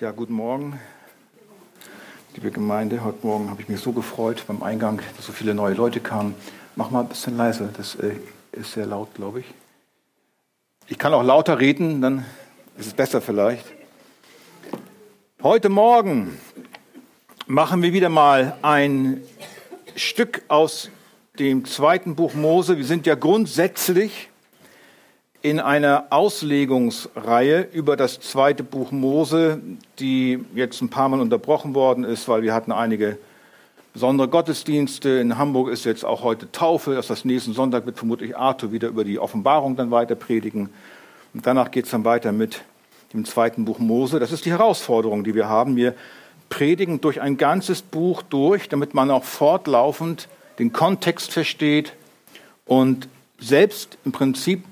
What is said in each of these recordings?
Ja, guten Morgen, liebe Gemeinde. Heute Morgen habe ich mich so gefreut beim Eingang, dass so viele neue Leute kamen. Mach mal ein bisschen leiser, das äh, ist sehr laut, glaube ich. Ich kann auch lauter reden, dann ist es besser vielleicht. Heute Morgen machen wir wieder mal ein Stück aus dem zweiten Buch Mose. Wir sind ja grundsätzlich in einer Auslegungsreihe über das zweite Buch Mose, die jetzt ein paar Mal unterbrochen worden ist, weil wir hatten einige besondere Gottesdienste. In Hamburg ist jetzt auch heute Taufe. Das heißt, nächsten Sonntag wird vermutlich Arthur wieder über die Offenbarung dann weiter predigen. Und danach geht es dann weiter mit dem zweiten Buch Mose. Das ist die Herausforderung, die wir haben. Wir predigen durch ein ganzes Buch durch, damit man auch fortlaufend den Kontext versteht und selbst im Prinzip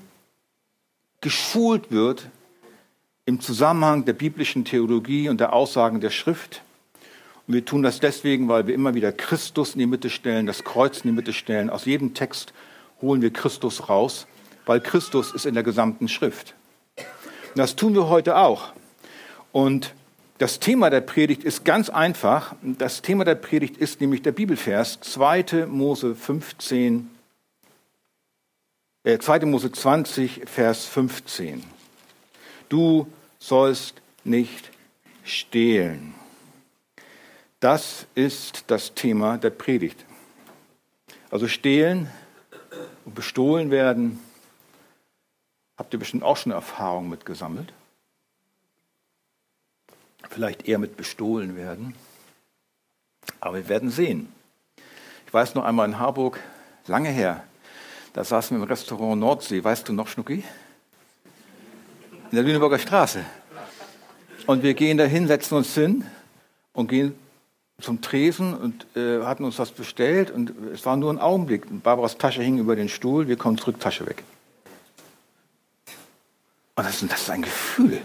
geschult wird im Zusammenhang der biblischen Theologie und der Aussagen der Schrift. Und wir tun das deswegen, weil wir immer wieder Christus in die Mitte stellen, das Kreuz in die Mitte stellen. Aus jedem Text holen wir Christus raus, weil Christus ist in der gesamten Schrift. Und das tun wir heute auch. Und das Thema der Predigt ist ganz einfach. Das Thema der Predigt ist nämlich der Bibelvers 2. Mose 15, 2. Äh, Mose 20, Vers 15. Du sollst nicht stehlen. Das ist das Thema der Predigt. Also stehlen und bestohlen werden, habt ihr bestimmt auch schon Erfahrung mit gesammelt. Vielleicht eher mit bestohlen werden. Aber wir werden sehen. Ich weiß noch einmal in Harburg, lange her, da saßen wir im Restaurant Nordsee, weißt du noch, Schnucki? In der Lüneburger Straße. Und wir gehen dahin, setzen uns hin und gehen zum Tresen und äh, hatten uns was bestellt und es war nur ein Augenblick. Barbaras Tasche hing über den Stuhl, wir kommen zurück, Tasche weg. Und das, das ist ein Gefühl.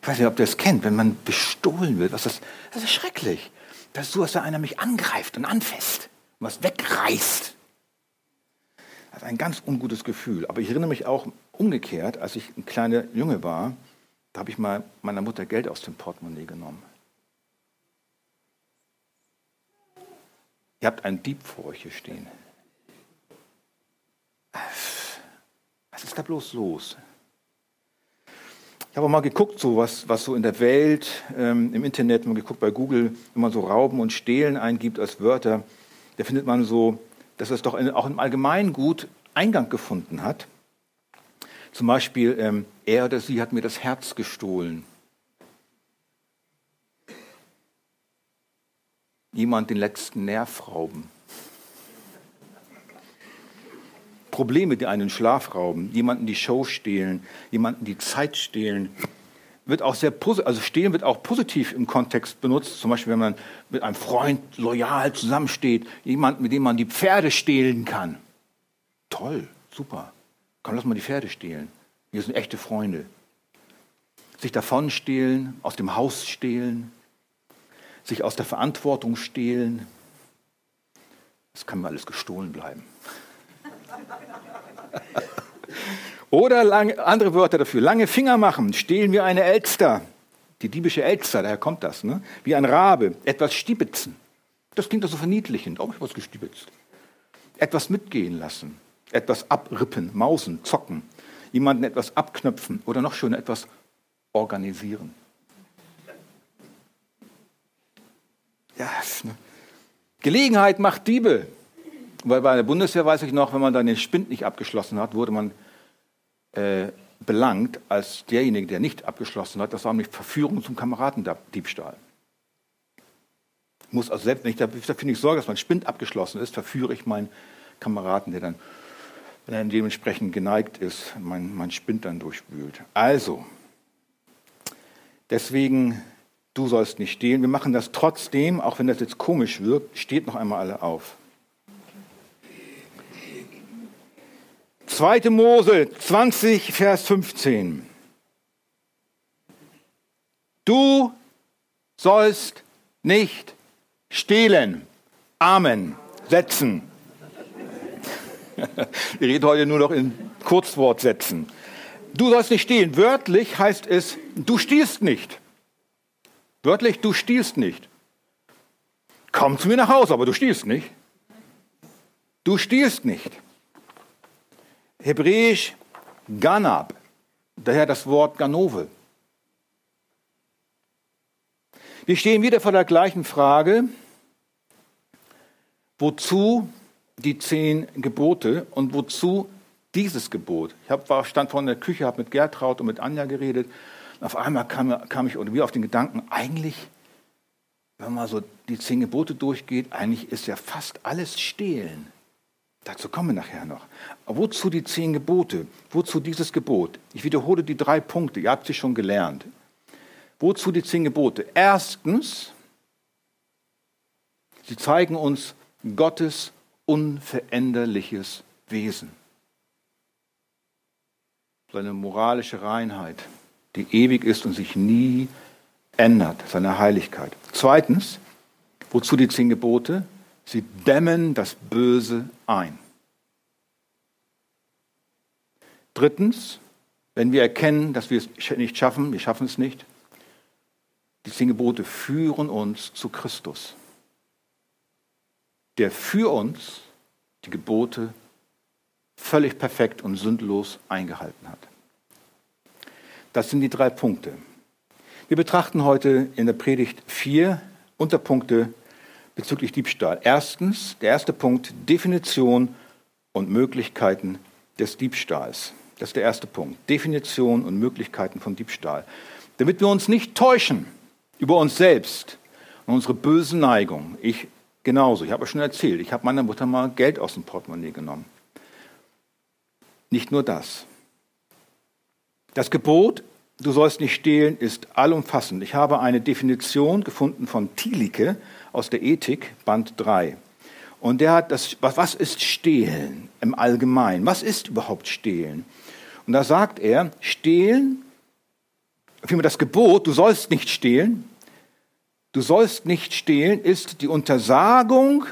Ich weiß nicht, ob ihr das kennt, wenn man bestohlen wird. Was das, das ist schrecklich. Das ist so, als wenn einer mich angreift und anfasst und was wegreißt. Das ist ein ganz ungutes Gefühl. Aber ich erinnere mich auch umgekehrt, als ich ein kleiner Junge war, da habe ich mal meiner Mutter Geld aus dem Portemonnaie genommen. Ihr habt einen Dieb vor euch hier stehen. Was ist da bloß los? Ich habe mal geguckt, so was, was so in der Welt, ähm, im Internet, mal geguckt bei Google, wenn man so Rauben und Stehlen eingibt als Wörter, da findet man so dass es doch auch im Allgemeinen gut Eingang gefunden hat. Zum Beispiel, ähm, er oder sie hat mir das Herz gestohlen. Jemand den letzten Nerv rauben. Probleme, die einen Schlaf rauben, jemanden die Show stehlen, jemanden die Zeit stehlen, wird auch sehr also stehen wird auch positiv im Kontext benutzt. Zum Beispiel, wenn man mit einem Freund loyal zusammensteht, jemand, mit dem man die Pferde stehlen kann. Toll, super. Komm, lass mal die Pferde stehlen. Wir sind echte Freunde. Sich davon stehlen, aus dem Haus stehlen, sich aus der Verantwortung stehlen. Das kann mir alles gestohlen bleiben. Oder lang, andere Wörter dafür. Lange Finger machen, stehlen wir eine Elster. Die diebische Elster, daher kommt das. Ne? Wie ein Rabe. Etwas stibitzen. Das klingt doch so verniedlichend. Auch ich was gestibitzt. Etwas mitgehen lassen. Etwas abrippen, mausen, zocken. Jemanden etwas abknöpfen. Oder noch schöner, etwas organisieren. Ja, ne? Gelegenheit macht Diebe. Weil bei der Bundeswehr weiß ich noch, wenn man dann den Spind nicht abgeschlossen hat, wurde man äh, belangt als derjenige, der nicht abgeschlossen hat. Das war nämlich Verführung zum Kameradendiebstahl. Muss also selbst, wenn ich dafür nicht sorge, dass mein Spind abgeschlossen ist, verführe ich meinen Kameraden, der dann, wenn er dementsprechend geneigt ist, mein, mein Spind dann durchwühlt. Also, deswegen, du sollst nicht stehlen. Wir machen das trotzdem, auch wenn das jetzt komisch wirkt, steht noch einmal alle auf. 2. Mose 20, Vers 15. Du sollst nicht stehlen. Amen. Setzen. Wir reden heute nur noch in Kurzwortsätzen. Du sollst nicht stehlen. Wörtlich heißt es, du stiehlst nicht. Wörtlich, du stiehlst nicht. Komm zu mir nach Hause, aber du stiehlst nicht. Du stiehlst nicht. Hebräisch Ganab, daher das Wort Ganove. Wir stehen wieder vor der gleichen Frage, wozu die zehn Gebote und wozu dieses Gebot. Ich hab, war, stand in der Küche, habe mit Gertraud und mit Anja geredet. Und auf einmal kam, kam ich irgendwie auf den Gedanken, eigentlich, wenn man so die zehn Gebote durchgeht, eigentlich ist ja fast alles Stehlen. Dazu kommen wir nachher noch. Wozu die zehn Gebote? Wozu dieses Gebot? Ich wiederhole die drei Punkte, ihr habt sie schon gelernt. Wozu die zehn Gebote? Erstens, sie zeigen uns Gottes unveränderliches Wesen. Seine moralische Reinheit, die ewig ist und sich nie ändert, seine Heiligkeit. Zweitens, wozu die zehn Gebote? Sie dämmen das Böse ein. Drittens, wenn wir erkennen, dass wir es nicht schaffen, wir schaffen es nicht, die zehn Gebote führen uns zu Christus, der für uns die Gebote völlig perfekt und sündlos eingehalten hat. Das sind die drei Punkte. Wir betrachten heute in der Predigt vier Unterpunkte bezüglich Diebstahl. Erstens, der erste Punkt, Definition und Möglichkeiten des Diebstahls. Das ist der erste Punkt. Definition und Möglichkeiten von Diebstahl. Damit wir uns nicht täuschen, über uns selbst und unsere bösen Neigungen. Ich genauso. Ich habe schon erzählt, ich habe meiner Mutter mal Geld aus dem Portemonnaie genommen. Nicht nur das. Das Gebot, du sollst nicht stehlen, ist allumfassend. Ich habe eine Definition gefunden von Thielicke aus der Ethik, Band 3. Und der hat das, was ist Stehlen im Allgemeinen? Was ist überhaupt Stehlen? Und da sagt er, Stehlen, vielmehr das Gebot, du sollst nicht stehlen, du sollst nicht stehlen, ist die Untersagung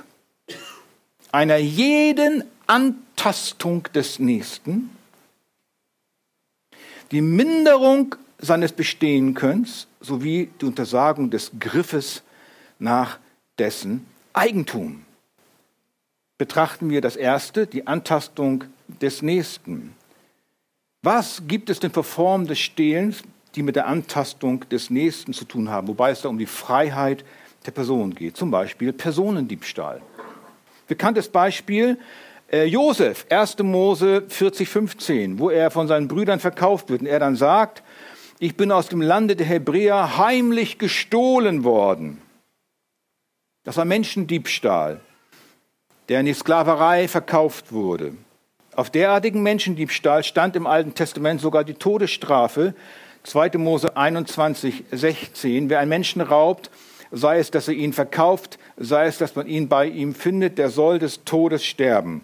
einer jeden Antastung des Nächsten, die Minderung seines Bestehenkönnens sowie die Untersagung des Griffes nach dessen Eigentum. Betrachten wir das erste, die Antastung des Nächsten. Was gibt es denn für Formen des Stehlens, die mit der Antastung des Nächsten zu tun haben, wobei es da um die Freiheit der Person geht. Zum Beispiel Personendiebstahl. Bekanntes Beispiel, äh, Josef, 1. Mose 40, 15, wo er von seinen Brüdern verkauft wird und er dann sagt, ich bin aus dem Lande der Hebräer heimlich gestohlen worden. Das war Menschendiebstahl, der in die Sklaverei verkauft wurde. Auf derartigen Menschendiebstahl stand im Alten Testament sogar die Todesstrafe, 2. Mose 21, 16. Wer einen Menschen raubt, sei es, dass er ihn verkauft, sei es, dass man ihn bei ihm findet, der soll des Todes sterben.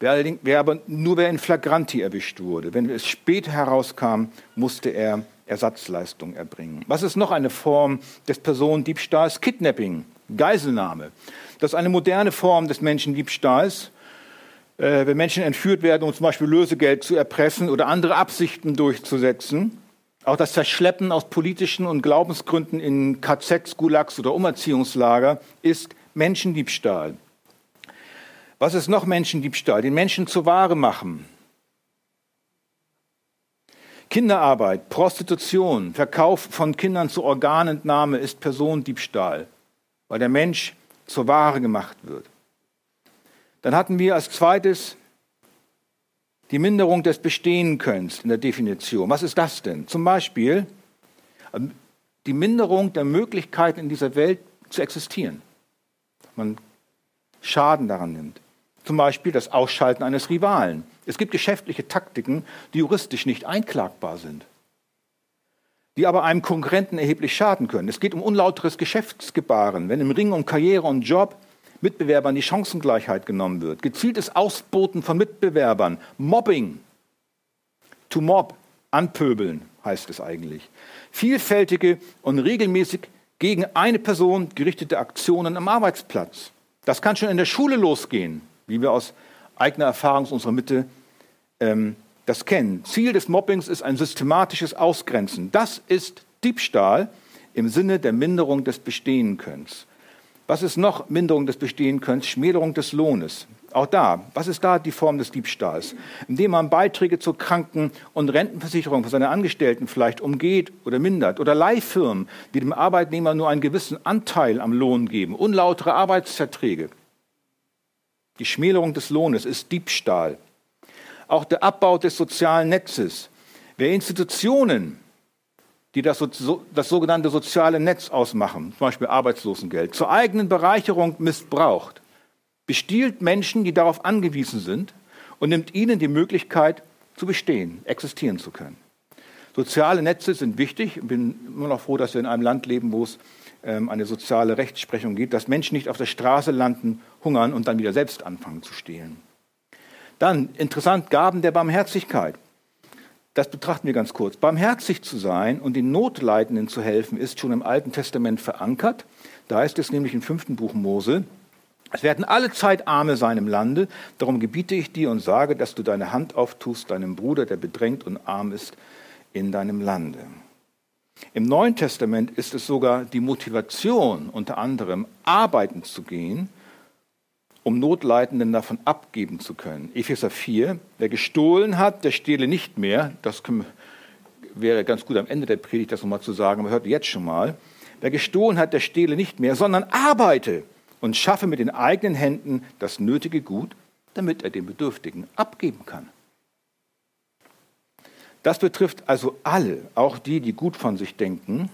Wer, aber nur wer in Flagranti erwischt wurde, wenn es später herauskam, musste er Ersatzleistung erbringen. Was ist noch eine Form des Personendiebstahls? Kidnapping, Geiselnahme. Das ist eine moderne Form des Menschendiebstahls. Äh, wenn Menschen entführt werden, um zum Beispiel Lösegeld zu erpressen oder andere Absichten durchzusetzen. Auch das Verschleppen aus politischen und Glaubensgründen in KZs, Gulags oder Umerziehungslager ist Menschendiebstahl. Was ist noch Menschendiebstahl? Den Menschen zur Ware machen. Kinderarbeit, Prostitution, Verkauf von Kindern zur Organentnahme ist Personendiebstahl, weil der Mensch zur Ware gemacht wird. Dann hatten wir als zweites die Minderung des Bestehenkönnens in der Definition. Was ist das denn? Zum Beispiel ähm, die Minderung der Möglichkeiten in dieser Welt zu existieren. Man Schaden daran nimmt. Zum Beispiel das Ausschalten eines Rivalen. Es gibt geschäftliche Taktiken, die juristisch nicht einklagbar sind, die aber einem Konkurrenten erheblich schaden können. Es geht um unlauteres Geschäftsgebaren. Wenn im Ring um Karriere und Job Mitbewerbern die Chancengleichheit genommen wird, gezieltes Ausboten von Mitbewerbern, Mobbing, to mob, anpöbeln heißt es eigentlich, vielfältige und regelmäßig gegen eine Person gerichtete Aktionen am Arbeitsplatz. Das kann schon in der Schule losgehen, wie wir aus eigener Erfahrung aus unserer Mitte ähm, das kennen. Ziel des Mobbings ist ein systematisches Ausgrenzen. Das ist Diebstahl im Sinne der Minderung des Bestehenkönnens. Was ist noch Minderung des Bestehenkönnens? Schmälerung des Lohnes. Auch da, was ist da die Form des Diebstahls? Indem man Beiträge zur Kranken- und Rentenversicherung für seine Angestellten vielleicht umgeht oder mindert. Oder Leihfirmen, die dem Arbeitnehmer nur einen gewissen Anteil am Lohn geben. Unlautere Arbeitsverträge. Die Schmälerung des Lohnes ist Diebstahl. Auch der Abbau des sozialen Netzes. Wer Institutionen, die das, das sogenannte soziale Netz ausmachen, zum Beispiel Arbeitslosengeld, zur eigenen Bereicherung missbraucht, bestiehlt Menschen, die darauf angewiesen sind und nimmt ihnen die Möglichkeit zu bestehen, existieren zu können. Soziale Netze sind wichtig. Ich bin immer noch froh, dass wir in einem Land leben, wo es ähm, eine soziale Rechtsprechung gibt, dass Menschen nicht auf der Straße landen, hungern und dann wieder selbst anfangen zu stehlen. Dann interessant, Gaben der Barmherzigkeit. Das betrachten wir ganz kurz. Barmherzig zu sein und den Notleidenden zu helfen, ist schon im Alten Testament verankert. Da ist es nämlich im fünften Buch Mose, es werden alle Zeit Arme sein im Lande, darum gebiete ich dir und sage, dass du deine Hand auftust deinem Bruder, der bedrängt und arm ist, in deinem Lande. Im Neuen Testament ist es sogar die Motivation, unter anderem arbeiten zu gehen, um Notleidenden davon abgeben zu können. Epheser 4, wer gestohlen hat, der stehle nicht mehr. Das wäre ganz gut am Ende der Predigt das nochmal zu sagen, aber hört jetzt schon mal. Wer gestohlen hat, der stehle nicht mehr, sondern arbeite und schaffe mit den eigenen Händen das nötige Gut, damit er den Bedürftigen abgeben kann. Das betrifft also alle, auch die, die gut von sich denken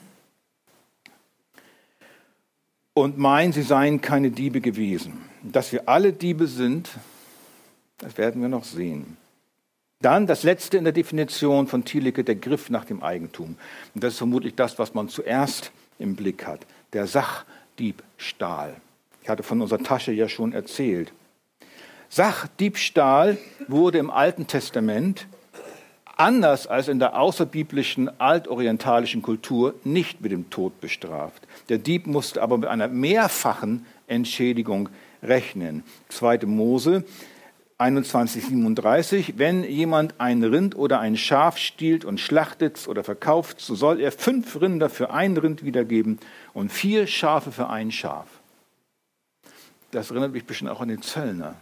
und meinen, sie seien keine Diebe gewesen. Dass wir alle Diebe sind, das werden wir noch sehen. Dann das letzte in der Definition von Thielicke, der Griff nach dem Eigentum. Und das ist vermutlich das, was man zuerst im Blick hat. Der Sachdiebstahl. Ich hatte von unserer Tasche ja schon erzählt. Sachdiebstahl wurde im Alten Testament anders als in der außerbiblischen altorientalischen Kultur nicht mit dem Tod bestraft. Der Dieb musste aber mit einer mehrfachen Entschädigung rechnen. 2. Mose 21,37. Wenn jemand ein Rind oder ein Schaf stiehlt und schlachtet oder verkauft, so soll er fünf Rinder für ein Rind wiedergeben und vier Schafe für ein Schaf. Das erinnert mich bisschen auch an den Zöllner,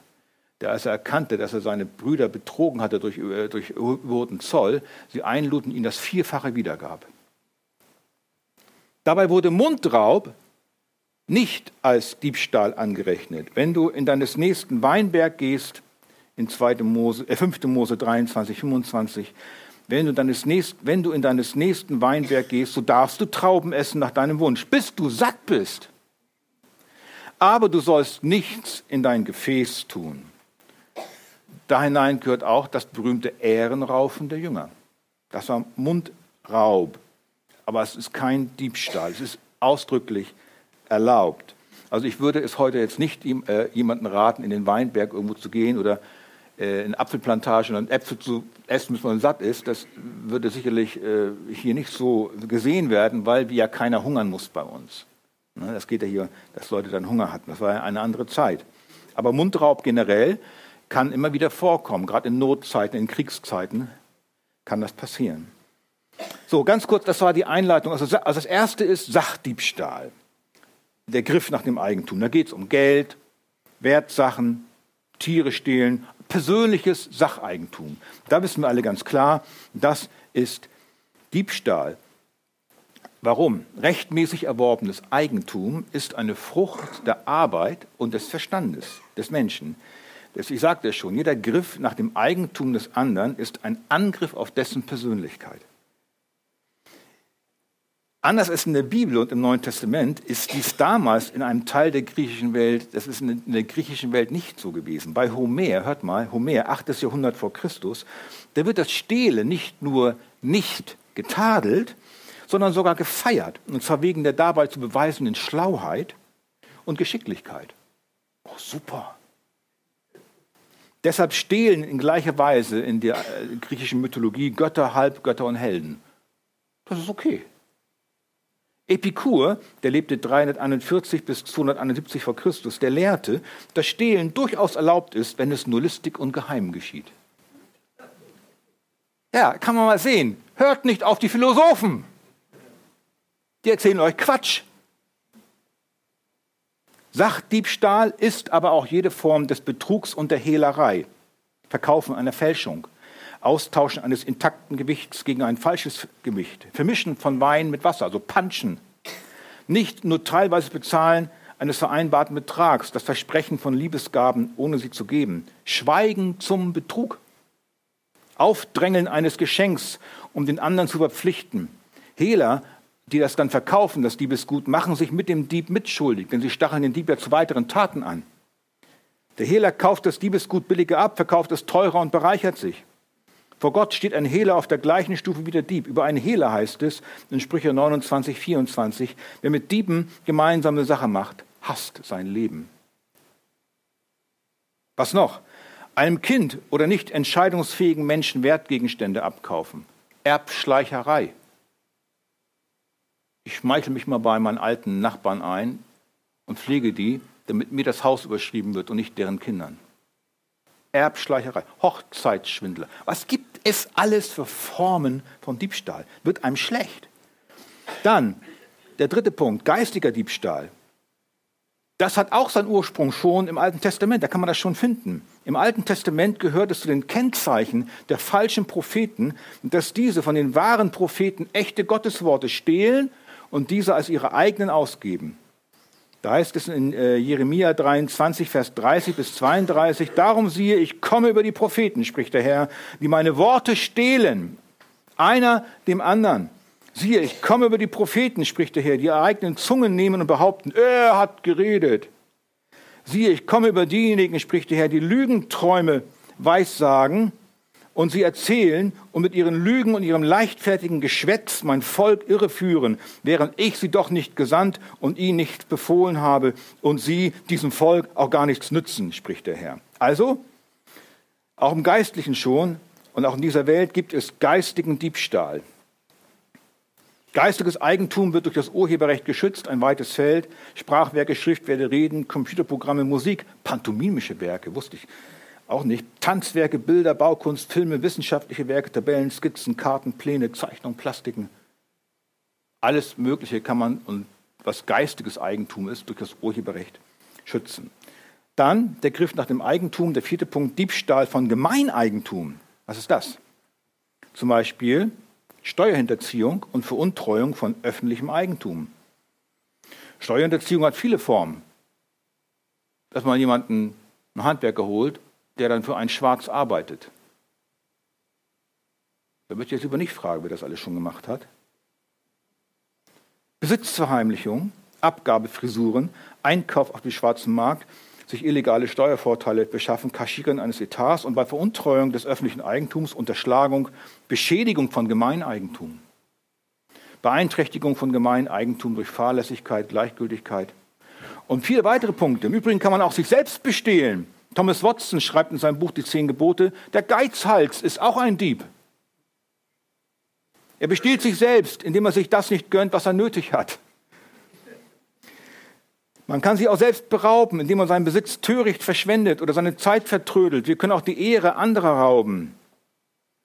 der als er erkannte, dass er seine Brüder betrogen hatte durch, äh, durch überholten Zoll, sie einluden, ihn das Vierfache wiedergab. Dabei wurde Mundraub nicht als Diebstahl angerechnet. Wenn du in deines nächsten Weinberg gehst, in 2. Mose, äh 5. Mose 23, 25, wenn du, deines nächst, wenn du in deines nächsten Weinberg gehst, so darfst du Trauben essen nach deinem Wunsch, bis du satt bist aber du sollst nichts in dein Gefäß tun. Da hinein gehört auch das berühmte Ehrenraufen der Jünger. Das war Mundraub, aber es ist kein Diebstahl, es ist ausdrücklich erlaubt. Also ich würde es heute jetzt nicht äh, jemanden raten, in den Weinberg irgendwo zu gehen oder äh, in Apfelplantagen und Äpfel zu essen, bis man satt ist. Das würde sicherlich äh, hier nicht so gesehen werden, weil ja keiner hungern muss bei uns. Ne, das geht ja hier, dass Leute dann Hunger hatten. Das war ja eine andere Zeit. Aber Mundraub generell kann immer wieder vorkommen. Gerade in Notzeiten, in Kriegszeiten kann das passieren. So, ganz kurz, das war die Einleitung. Also, also das erste ist Sachdiebstahl. Der Griff nach dem Eigentum. Da geht es um Geld, Wertsachen, Tiere stehlen, persönliches Sacheigentum. Da wissen wir alle ganz klar, das ist Diebstahl. Warum? Rechtmäßig erworbenes Eigentum ist eine Frucht der Arbeit und des Verstandes des Menschen. Ich sagte es schon, jeder Griff nach dem Eigentum des anderen ist ein Angriff auf dessen Persönlichkeit. Anders als in der Bibel und im Neuen Testament ist dies damals in einem Teil der griechischen Welt, das ist in der griechischen Welt nicht so gewesen. Bei Homer, hört mal, Homer, 8. Jahrhundert vor Christus, da wird das Stehlen nicht nur nicht getadelt, sondern sogar gefeiert. Und zwar wegen der dabei zu beweisenden Schlauheit und Geschicklichkeit. Oh, super. Deshalb stehlen in gleicher Weise in der äh, griechischen Mythologie Götter, Halbgötter und Helden. Das ist okay. Epikur, der lebte 341 bis 271 vor Christus, der lehrte, dass Stehlen durchaus erlaubt ist, wenn es nur listig und geheim geschieht. Ja, kann man mal sehen. Hört nicht auf die Philosophen. Die erzählen euch Quatsch. Sachdiebstahl ist aber auch jede Form des Betrugs und der Hehlerei. Verkaufen einer Fälschung, Austauschen eines intakten Gewichts gegen ein falsches Gewicht, Vermischen von Wein mit Wasser, also Punchen. Nicht nur teilweise bezahlen eines vereinbarten Betrags, das Versprechen von Liebesgaben, ohne sie zu geben. Schweigen zum Betrug. Aufdrängeln eines Geschenks, um den anderen zu verpflichten. Hehler, die das dann verkaufen, das Diebesgut, machen sich mit dem Dieb mitschuldig, denn sie stacheln den Dieb ja zu weiteren Taten an. Der Hehler kauft das Diebesgut billiger ab, verkauft es teurer und bereichert sich. Vor Gott steht ein Hehler auf der gleichen Stufe wie der Dieb. Über einen Hehler heißt es in Sprüche 29, 24, wer mit Dieben gemeinsame Sache macht, hasst sein Leben. Was noch? Einem Kind oder nicht entscheidungsfähigen Menschen Wertgegenstände abkaufen. Erbschleicherei. Ich schmeichel mich mal bei meinen alten Nachbarn ein und pflege die, damit mir das Haus überschrieben wird und nicht deren Kindern. Erbschleicherei, Hochzeitsschwindler. Was gibt es alles für Formen von Diebstahl? Wird einem schlecht. Dann der dritte Punkt, geistiger Diebstahl. Das hat auch seinen Ursprung schon im Alten Testament, da kann man das schon finden. Im Alten Testament gehört es zu den Kennzeichen der falschen Propheten, dass diese von den wahren Propheten echte Gottesworte stehlen und diese als ihre eigenen ausgeben. Da heißt es in äh, Jeremia 23, Vers 30 bis 32, Darum siehe, ich komme über die Propheten, spricht der Herr, die meine Worte stehlen, einer dem anderen. Siehe, ich komme über die Propheten, spricht der Herr, die ihre eigenen Zungen nehmen und behaupten, er hat geredet. Siehe, ich komme über diejenigen, spricht der Herr, die Lügenträume weissagen und sie erzählen und mit ihren Lügen und ihrem leichtfertigen Geschwätz mein Volk irreführen, während ich sie doch nicht gesandt und ihnen nicht befohlen habe und sie diesem Volk auch gar nichts nützen, spricht der Herr. Also, auch im Geistlichen schon und auch in dieser Welt gibt es geistigen Diebstahl. Geistiges Eigentum wird durch das Urheberrecht geschützt, ein weites Feld. Sprachwerke, Schriftwerte, Reden, Computerprogramme, Musik, pantomimische Werke, wusste ich auch nicht. Tanzwerke, Bilder, Baukunst, Filme, wissenschaftliche Werke, Tabellen, Skizzen, Karten, Pläne, Zeichnungen, Plastiken. Alles Mögliche kann man, und was geistiges Eigentum ist, durch das Urheberrecht schützen. Dann der Griff nach dem Eigentum, der vierte Punkt, Diebstahl von Gemeineigentum. Was ist das? Zum Beispiel Steuerhinterziehung und Veruntreuung von öffentlichem Eigentum. Steuerhinterziehung hat viele Formen. Dass man jemanden, einen Handwerker holt der dann für einen Schwarz arbeitet. Da möchte ich jetzt über nicht fragen, wer das alles schon gemacht hat. Besitzverheimlichung, Abgabefrisuren, Einkauf auf dem schwarzen Markt, sich illegale Steuervorteile beschaffen, Kaschieren eines Etats und bei Veruntreuung des öffentlichen Eigentums, Unterschlagung, Beschädigung von Gemeineigentum, Beeinträchtigung von Gemeineigentum durch Fahrlässigkeit, Gleichgültigkeit und viele weitere Punkte. Im Übrigen kann man auch sich selbst bestehlen. Thomas Watson schreibt in seinem Buch Die Zehn Gebote, der Geizhals ist auch ein Dieb. Er bestiehlt sich selbst, indem er sich das nicht gönnt, was er nötig hat. Man kann sich auch selbst berauben, indem man seinen Besitz töricht verschwendet oder seine Zeit vertrödelt. Wir können auch die Ehre anderer rauben,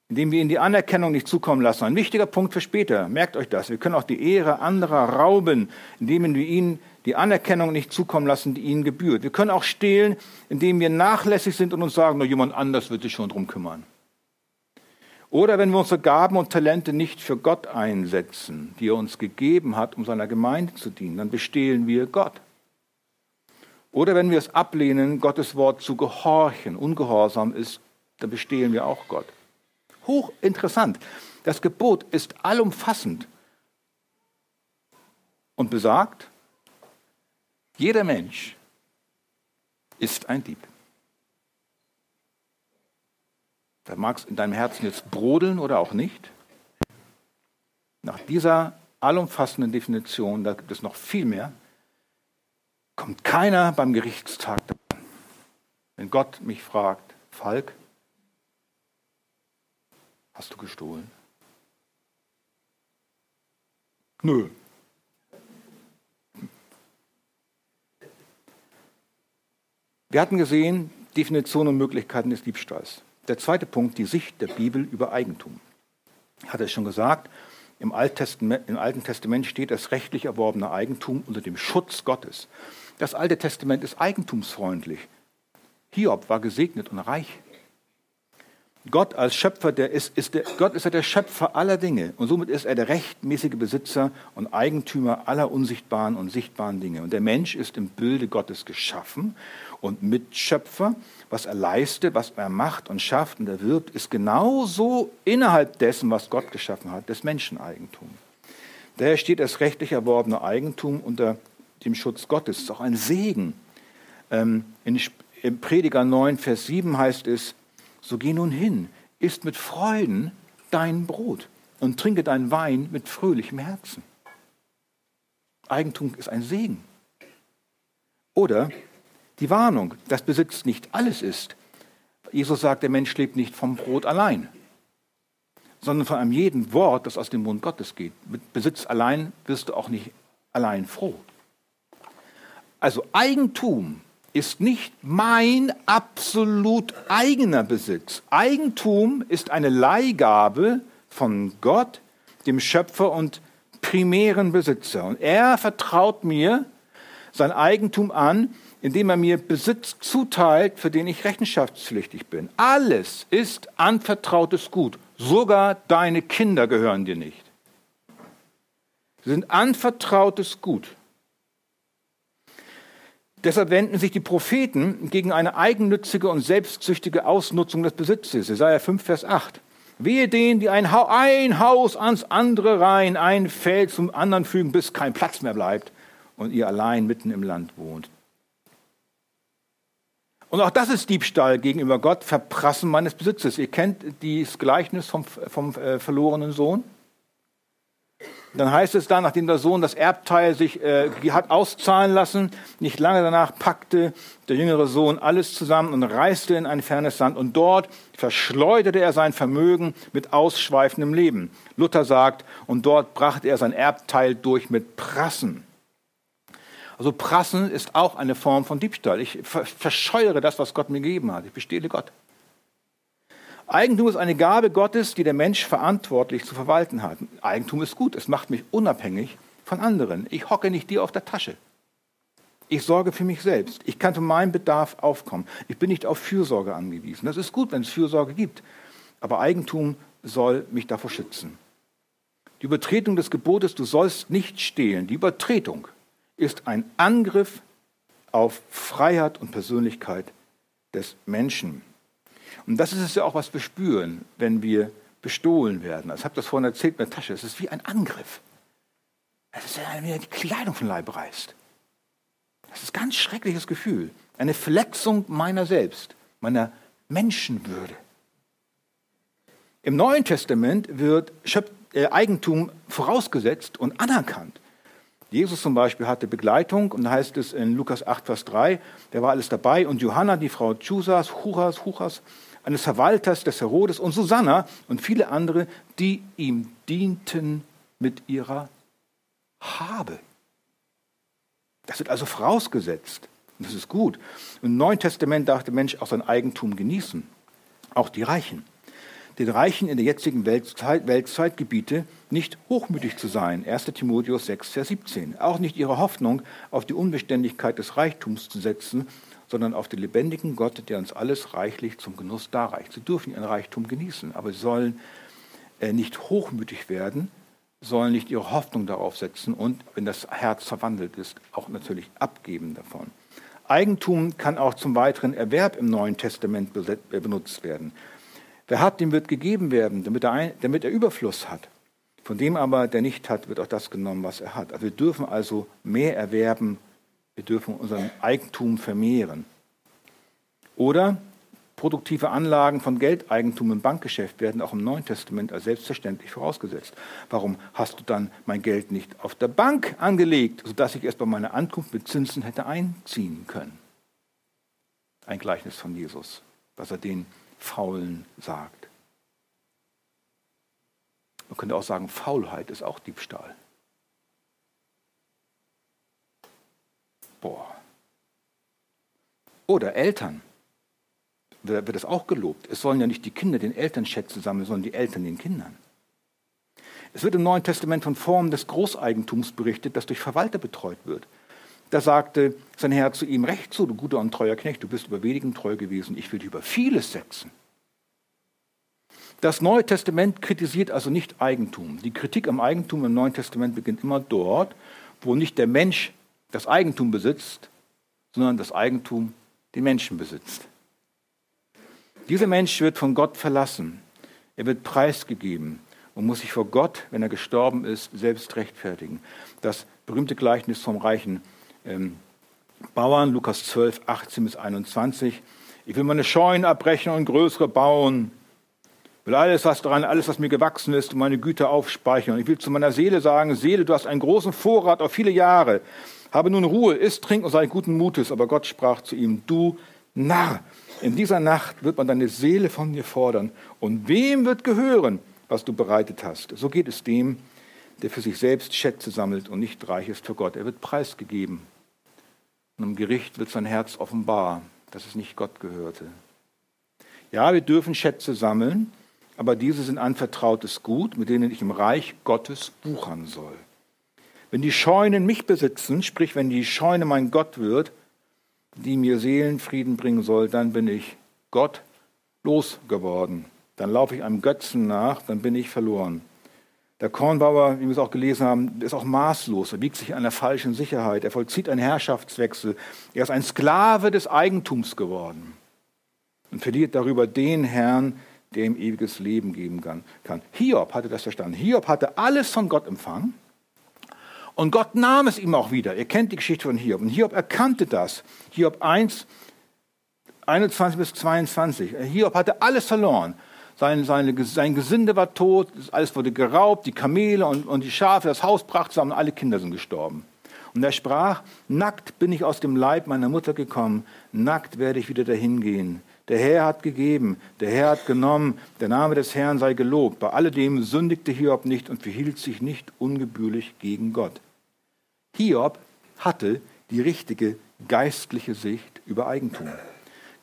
indem wir ihnen die Anerkennung nicht zukommen lassen. Ein wichtiger Punkt für später. Merkt euch das. Wir können auch die Ehre anderer rauben, indem wir ihnen die Anerkennung nicht zukommen lassen, die ihnen gebührt. Wir können auch stehlen, indem wir nachlässig sind und uns sagen, nur jemand anders wird sich schon drum kümmern. Oder wenn wir unsere Gaben und Talente nicht für Gott einsetzen, die er uns gegeben hat, um seiner Gemeinde zu dienen, dann bestehlen wir Gott. Oder wenn wir es ablehnen, Gottes Wort zu gehorchen, ungehorsam ist, dann bestehlen wir auch Gott. Hochinteressant. Das Gebot ist allumfassend und besagt, jeder Mensch ist ein Dieb. Da mag es in deinem Herzen jetzt brodeln oder auch nicht. Nach dieser allumfassenden Definition, da gibt es noch viel mehr, kommt keiner beim Gerichtstag daran. Wenn Gott mich fragt, Falk, hast du gestohlen? Nö, Wir hatten gesehen, Definition und Möglichkeiten des Diebstahls. Der zweite Punkt, die Sicht der Bibel über Eigentum. Ich hatte es schon gesagt, Im, Alten Testament steht das rechtlich erworbene Eigentum unter dem Schutz Gottes. Das Alte Testament ist eigentumsfreundlich. Hiob war gesegnet und reich. Gott als Schöpfer, der ist, ist der, Gott ist ja der Schöpfer aller Dinge und somit ist er der rechtmäßige Besitzer und Eigentümer aller unsichtbaren und sichtbaren Dinge. Und der Mensch ist im Bilde Gottes geschaffen und Mitschöpfer. Was er leistet, was er macht und schafft und erwirbt, ist genauso innerhalb dessen, was Gott geschaffen hat, des Menscheneigentum. Daher steht das rechtlich erworbene Eigentum unter dem Schutz Gottes. Das ist auch ein Segen. Ähm, Im Prediger 9, Vers 7 heißt es, so geh nun hin, isst mit Freuden dein Brot und trinke dein Wein mit fröhlichem Herzen. Eigentum ist ein Segen. Oder die Warnung, dass Besitz nicht alles ist. Jesus sagt, der Mensch lebt nicht vom Brot allein, sondern von einem jeden Wort, das aus dem Mund Gottes geht. Mit Besitz allein wirst du auch nicht allein froh. Also Eigentum ist nicht mein absolut eigener Besitz. Eigentum ist eine Leihgabe von Gott, dem Schöpfer und primären Besitzer. Und er vertraut mir sein Eigentum an, indem er mir Besitz zuteilt, für den ich rechenschaftspflichtig bin. Alles ist anvertrautes Gut. Sogar deine Kinder gehören dir nicht. Sie sind anvertrautes Gut. Deshalb wenden sich die Propheten gegen eine eigennützige und selbstsüchtige Ausnutzung des Besitzes. Jesaja 5, Vers 8. Wehe denen, die ein, Haus ans andere reihen, ein Feld zum anderen fügen, bis kein Platz mehr bleibt und ihr allein mitten im Land wohnt. Und auch das ist Diebstahl gegenüber Gott, Verprassen meines Besitzes. Ihr kennt dieses Gleichnis vom, vom äh, verlorenen Sohn. Dann heißt es dann, nachdem der Sohn das Erbteil sich äh, hat auszahlen lassen, nicht lange danach packte der jüngere Sohn alles zusammen und reiste in ein fernes Land und dort verschleuderte er sein Vermögen mit ausschweifendem Leben. Luther sagt, und dort brachte er sein Erbteil durch mit Prassen. Also Prassen ist auch eine Form von Diebstahl. Ich verscheuere das, was Gott mir gegeben hat. Ich bestehle Gott. Eigentum ist eine Gabe Gottes, die der Mensch verantwortlich zu verwalten hat. Eigentum ist gut, es macht mich unabhängig von anderen. Ich hocke nicht dir auf der Tasche. Ich sorge für mich selbst. Ich kann für meinen Bedarf aufkommen. Ich bin nicht auf Fürsorge angewiesen. Das ist gut, wenn es Fürsorge gibt. Aber Eigentum soll mich davor schützen. Die Übertretung des Gebotes, du sollst nicht stehlen, die Übertretung ist ein Angriff auf Freiheit und Persönlichkeit des Menschen. Und das ist es ja auch, was wir spüren, wenn wir bestohlen werden. Ich habe das vorhin erzählt mit der Tasche. Es ist wie ein Angriff. Es ist, wenn mir die Kleidung von Leib reißt. Das ist ein ganz schreckliches Gefühl. Eine Verletzung meiner selbst, meiner Menschenwürde. Im Neuen Testament wird äh, Eigentum vorausgesetzt und anerkannt. Jesus zum Beispiel hatte Begleitung und da heißt es in Lukas 8, Vers 3, der war alles dabei und Johanna, die Frau Chusas, Churas, Chuchas, eines Verwalters des Herodes und Susanna und viele andere, die ihm dienten mit ihrer Habe. Das wird also vorausgesetzt. Und das ist gut. Im Neuen Testament darf der Mensch auch sein Eigentum genießen. Auch die Reichen. Den Reichen in der jetzigen Weltzeit, Weltzeit gebiete, nicht hochmütig zu sein. 1. Timotheus 6, Vers 17. Auch nicht ihre Hoffnung auf die Unbeständigkeit des Reichtums zu setzen, sondern auf den lebendigen Gott, der uns alles reichlich zum Genuss darreicht. Sie dürfen ihren Reichtum genießen, aber sie sollen äh, nicht hochmütig werden, sollen nicht ihre Hoffnung darauf setzen und, wenn das Herz verwandelt ist, auch natürlich abgeben davon. Eigentum kann auch zum weiteren Erwerb im Neuen Testament äh, benutzt werden. Wer hat, dem wird gegeben werden, damit er, ein, damit er Überfluss hat. Von dem aber, der nicht hat, wird auch das genommen, was er hat. Also wir dürfen also mehr erwerben wir dürfen unseren Eigentum vermehren. Oder produktive Anlagen von Geldeigentum im Bankgeschäft werden auch im Neuen Testament als selbstverständlich vorausgesetzt. Warum hast du dann mein Geld nicht auf der Bank angelegt, sodass ich es bei meiner Ankunft mit Zinsen hätte einziehen können? Ein Gleichnis von Jesus, was er den Faulen sagt. Man könnte auch sagen, Faulheit ist auch Diebstahl. Boah. Oder Eltern. Da wird es auch gelobt. Es sollen ja nicht die Kinder den Eltern Schätze sammeln, sondern die Eltern den Kindern. Es wird im Neuen Testament von Formen des Großeigentums berichtet, das durch Verwalter betreut wird. Da sagte sein Herr zu ihm, recht so, du guter und treuer Knecht, du bist über wenigen treu gewesen, ich will dich über vieles setzen. Das Neue Testament kritisiert also nicht Eigentum. Die Kritik am Eigentum im Neuen Testament beginnt immer dort, wo nicht der Mensch das Eigentum besitzt, sondern das Eigentum den Menschen besitzt. Dieser Mensch wird von Gott verlassen. Er wird preisgegeben und muss sich vor Gott, wenn er gestorben ist, selbst rechtfertigen. Das berühmte Gleichnis vom reichen ähm, Bauern, Lukas 12, 18 bis 21. Ich will meine Scheunen abbrechen und größere bauen. Ich will alles, was daran, alles, was mir gewachsen ist, und meine Güter aufspeichern. Ich will zu meiner Seele sagen, Seele, du hast einen großen Vorrat auf viele Jahre. Habe nun Ruhe, isst, trink und sei guten Mutes. Aber Gott sprach zu ihm, du Narr, in dieser Nacht wird man deine Seele von dir fordern. Und wem wird gehören, was du bereitet hast? So geht es dem, der für sich selbst Schätze sammelt und nicht reich ist für Gott. Er wird preisgegeben. Und im Gericht wird sein Herz offenbar, dass es nicht Gott gehörte. Ja, wir dürfen Schätze sammeln, aber diese sind anvertrautes Gut, mit denen ich im Reich Gottes wuchern soll. Wenn die Scheunen mich besitzen, sprich wenn die Scheune mein Gott wird, die mir Seelenfrieden bringen soll, dann bin ich Gott losgeworden. Dann laufe ich einem Götzen nach, dann bin ich verloren. Der Kornbauer, wie wir es auch gelesen haben, ist auch maßlos. Er wiegt sich an der falschen Sicherheit. Er vollzieht einen Herrschaftswechsel. Er ist ein Sklave des Eigentums geworden und verliert darüber den Herrn, der ihm ewiges Leben geben kann. Hiob hatte das verstanden. Hiob hatte alles von Gott empfangen und Gott nahm es ihm auch wieder. Ihr kennt die Geschichte von Hiob. Und Hiob erkannte das. Hiob 1, 21 bis 22. Hiob hatte alles verloren. Sein, seine, sein Gesinde war tot, alles wurde geraubt, die Kamele und, und die Schafe, das Haus brach zusammen, alle Kinder sind gestorben. Und er sprach, nackt bin ich aus dem Leib meiner Mutter gekommen, nackt werde ich wieder dahin gehen. Der Herr hat gegeben, der Herr hat genommen, der Name des Herrn sei gelobt. Bei alledem sündigte Hiob nicht und verhielt sich nicht ungebührlich gegen Gott. Hiob hatte die richtige geistliche Sicht über Eigentum.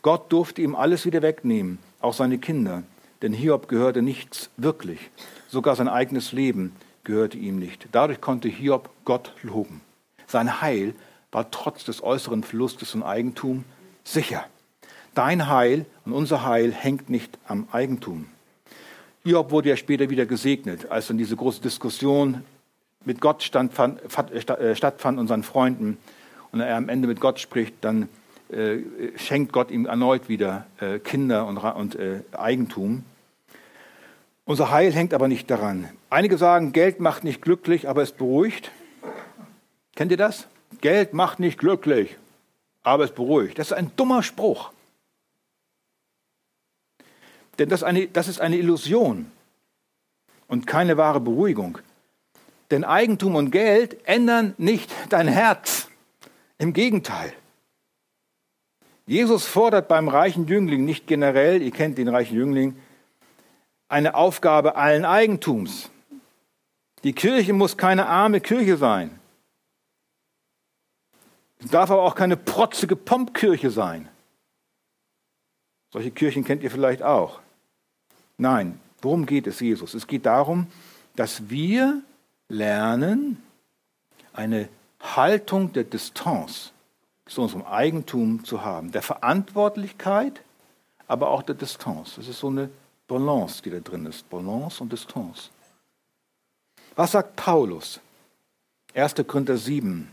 Gott durfte ihm alles wieder wegnehmen, auch seine Kinder, denn Hiob gehörte nichts wirklich. Sogar sein eigenes Leben gehörte ihm nicht. Dadurch konnte Hiob Gott loben. Sein Heil war trotz des äußeren Verlustes von Eigentum sicher. Dein Heil und unser Heil hängt nicht am Eigentum. Hiob wurde ja später wieder gesegnet, als dann diese große Diskussion mit Gott standfand, äh, stattfand und seinen Freunden und er am Ende mit Gott spricht, dann äh, schenkt Gott ihm erneut wieder äh, Kinder und, und äh, Eigentum. Unser Heil hängt aber nicht daran. Einige sagen, Geld macht nicht glücklich, aber es beruhigt. Kennt ihr das? Geld macht nicht glücklich, aber es beruhigt. Das ist ein dummer Spruch. Denn das, eine, das ist eine Illusion und keine wahre Beruhigung. Denn Eigentum und Geld ändern nicht dein Herz. Im Gegenteil. Jesus fordert beim reichen Jüngling nicht generell, ihr kennt den reichen Jüngling, eine Aufgabe allen Eigentums. Die Kirche muss keine arme Kirche sein. Es darf aber auch keine protzige Pompkirche sein. Solche Kirchen kennt ihr vielleicht auch. Nein, worum geht es Jesus? Es geht darum, dass wir lernen, eine Haltung der Distanz zu unserem Eigentum zu haben, der Verantwortlichkeit, aber auch der Distanz. Das ist so eine Balance, die da drin ist. Balance und Distanz. Was sagt Paulus? 1. Korinther 7,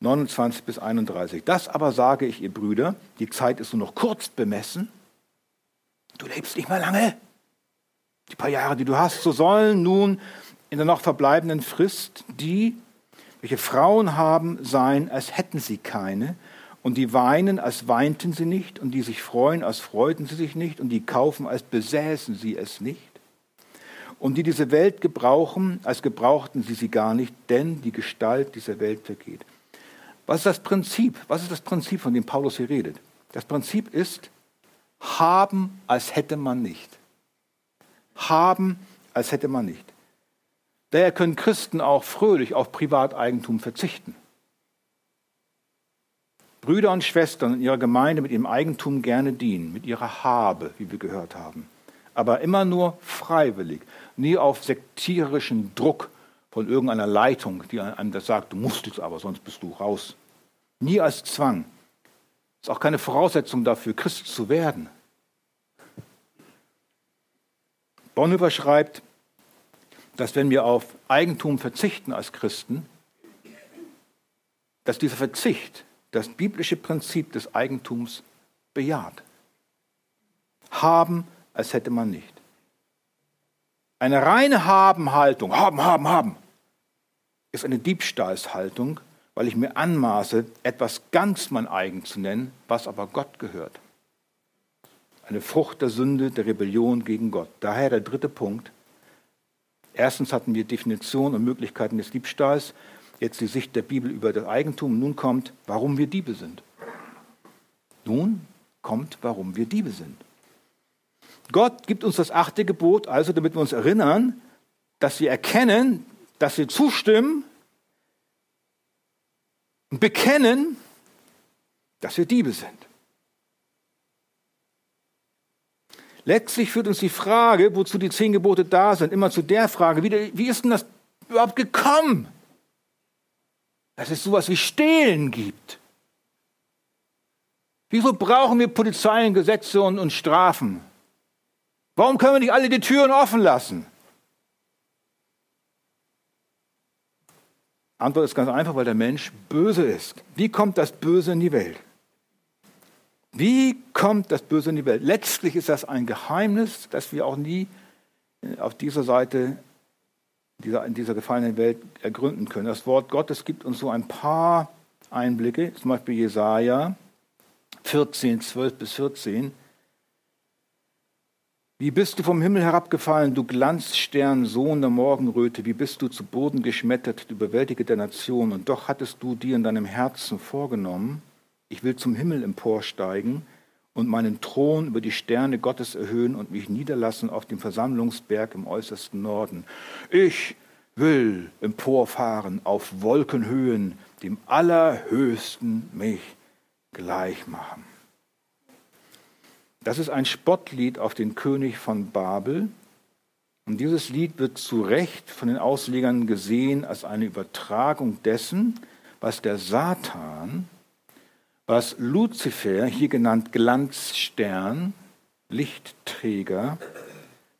29 bis 31. Das aber sage ich, ihr Brüder, die Zeit ist nur noch kurz bemessen. Du lebst nicht mehr lange. Die paar Jahre, die du hast, so sollen nun in der noch verbleibenden Frist die, welche Frauen haben, sein, als hätten sie keine, und die weinen, als weinten sie nicht, und die sich freuen, als freuten sie sich nicht, und die kaufen, als besäßen sie es nicht, und die diese Welt gebrauchen, als gebrauchten sie sie gar nicht, denn die Gestalt dieser Welt vergeht. Was ist das Prinzip? Was ist das Prinzip, von dem Paulus hier redet? Das Prinzip ist, haben, als hätte man nicht. Haben, als hätte man nicht. Daher können Christen auch fröhlich auf Privateigentum verzichten. Brüder und Schwestern in ihrer Gemeinde mit ihrem Eigentum gerne dienen, mit ihrer Habe, wie wir gehört haben. aber immer nur freiwillig, nie auf sektierischen Druck von irgendeiner Leitung, die einem das sagt, du musst es aber, sonst bist du raus. Nie als Zwang. Ist auch keine Voraussetzung dafür, Christ zu werden. Bonhoeffer schreibt, dass wenn wir auf Eigentum verzichten als Christen, dass dieser Verzicht das biblische Prinzip des Eigentums bejaht. Haben, als hätte man nicht. Eine reine Haben-Haltung, haben, haben, haben, ist eine Diebstahlshaltung, weil ich mir anmaße, etwas ganz mein eigen zu nennen, was aber Gott gehört. Eine Frucht der Sünde, der Rebellion gegen Gott. Daher der dritte Punkt. Erstens hatten wir Definition und Möglichkeiten des Diebstahls. Jetzt die Sicht der Bibel über das Eigentum. Nun kommt, warum wir Diebe sind. Nun kommt, warum wir Diebe sind. Gott gibt uns das achte Gebot, also damit wir uns erinnern, dass wir erkennen, dass wir zustimmen und bekennen, dass wir Diebe sind. Letztlich führt uns die Frage, wozu die zehn Gebote da sind, immer zu der Frage, wie, wie ist denn das überhaupt gekommen, dass es sowas wie Stehlen gibt? Wieso brauchen wir Polizei und Gesetze und, und Strafen? Warum können wir nicht alle die Türen offen lassen? Antwort ist ganz einfach, weil der Mensch böse ist. Wie kommt das Böse in die Welt? Wie kommt das Böse in die Welt? Letztlich ist das ein Geheimnis, das wir auch nie äh, auf dieser Seite dieser, in dieser gefallenen Welt ergründen können. Das Wort Gottes gibt uns so ein paar Einblicke, zum Beispiel Jesaja 14, 12 bis 14. Wie bist du vom Himmel herabgefallen, du Glanzstern, Sohn der Morgenröte, wie bist du zu Boden geschmettert, du Überwältige der Nation, und doch hattest du dir in deinem Herzen vorgenommen, ich will zum Himmel emporsteigen und meinen Thron über die Sterne Gottes erhöhen und mich niederlassen auf dem Versammlungsberg im äußersten Norden. Ich will emporfahren auf Wolkenhöhen, dem Allerhöchsten mich gleich machen. Das ist ein Spottlied auf den König von Babel. Und dieses Lied wird zu Recht von den Auslegern gesehen als eine Übertragung dessen, was der Satan, was Luzifer, hier genannt Glanzstern, Lichtträger,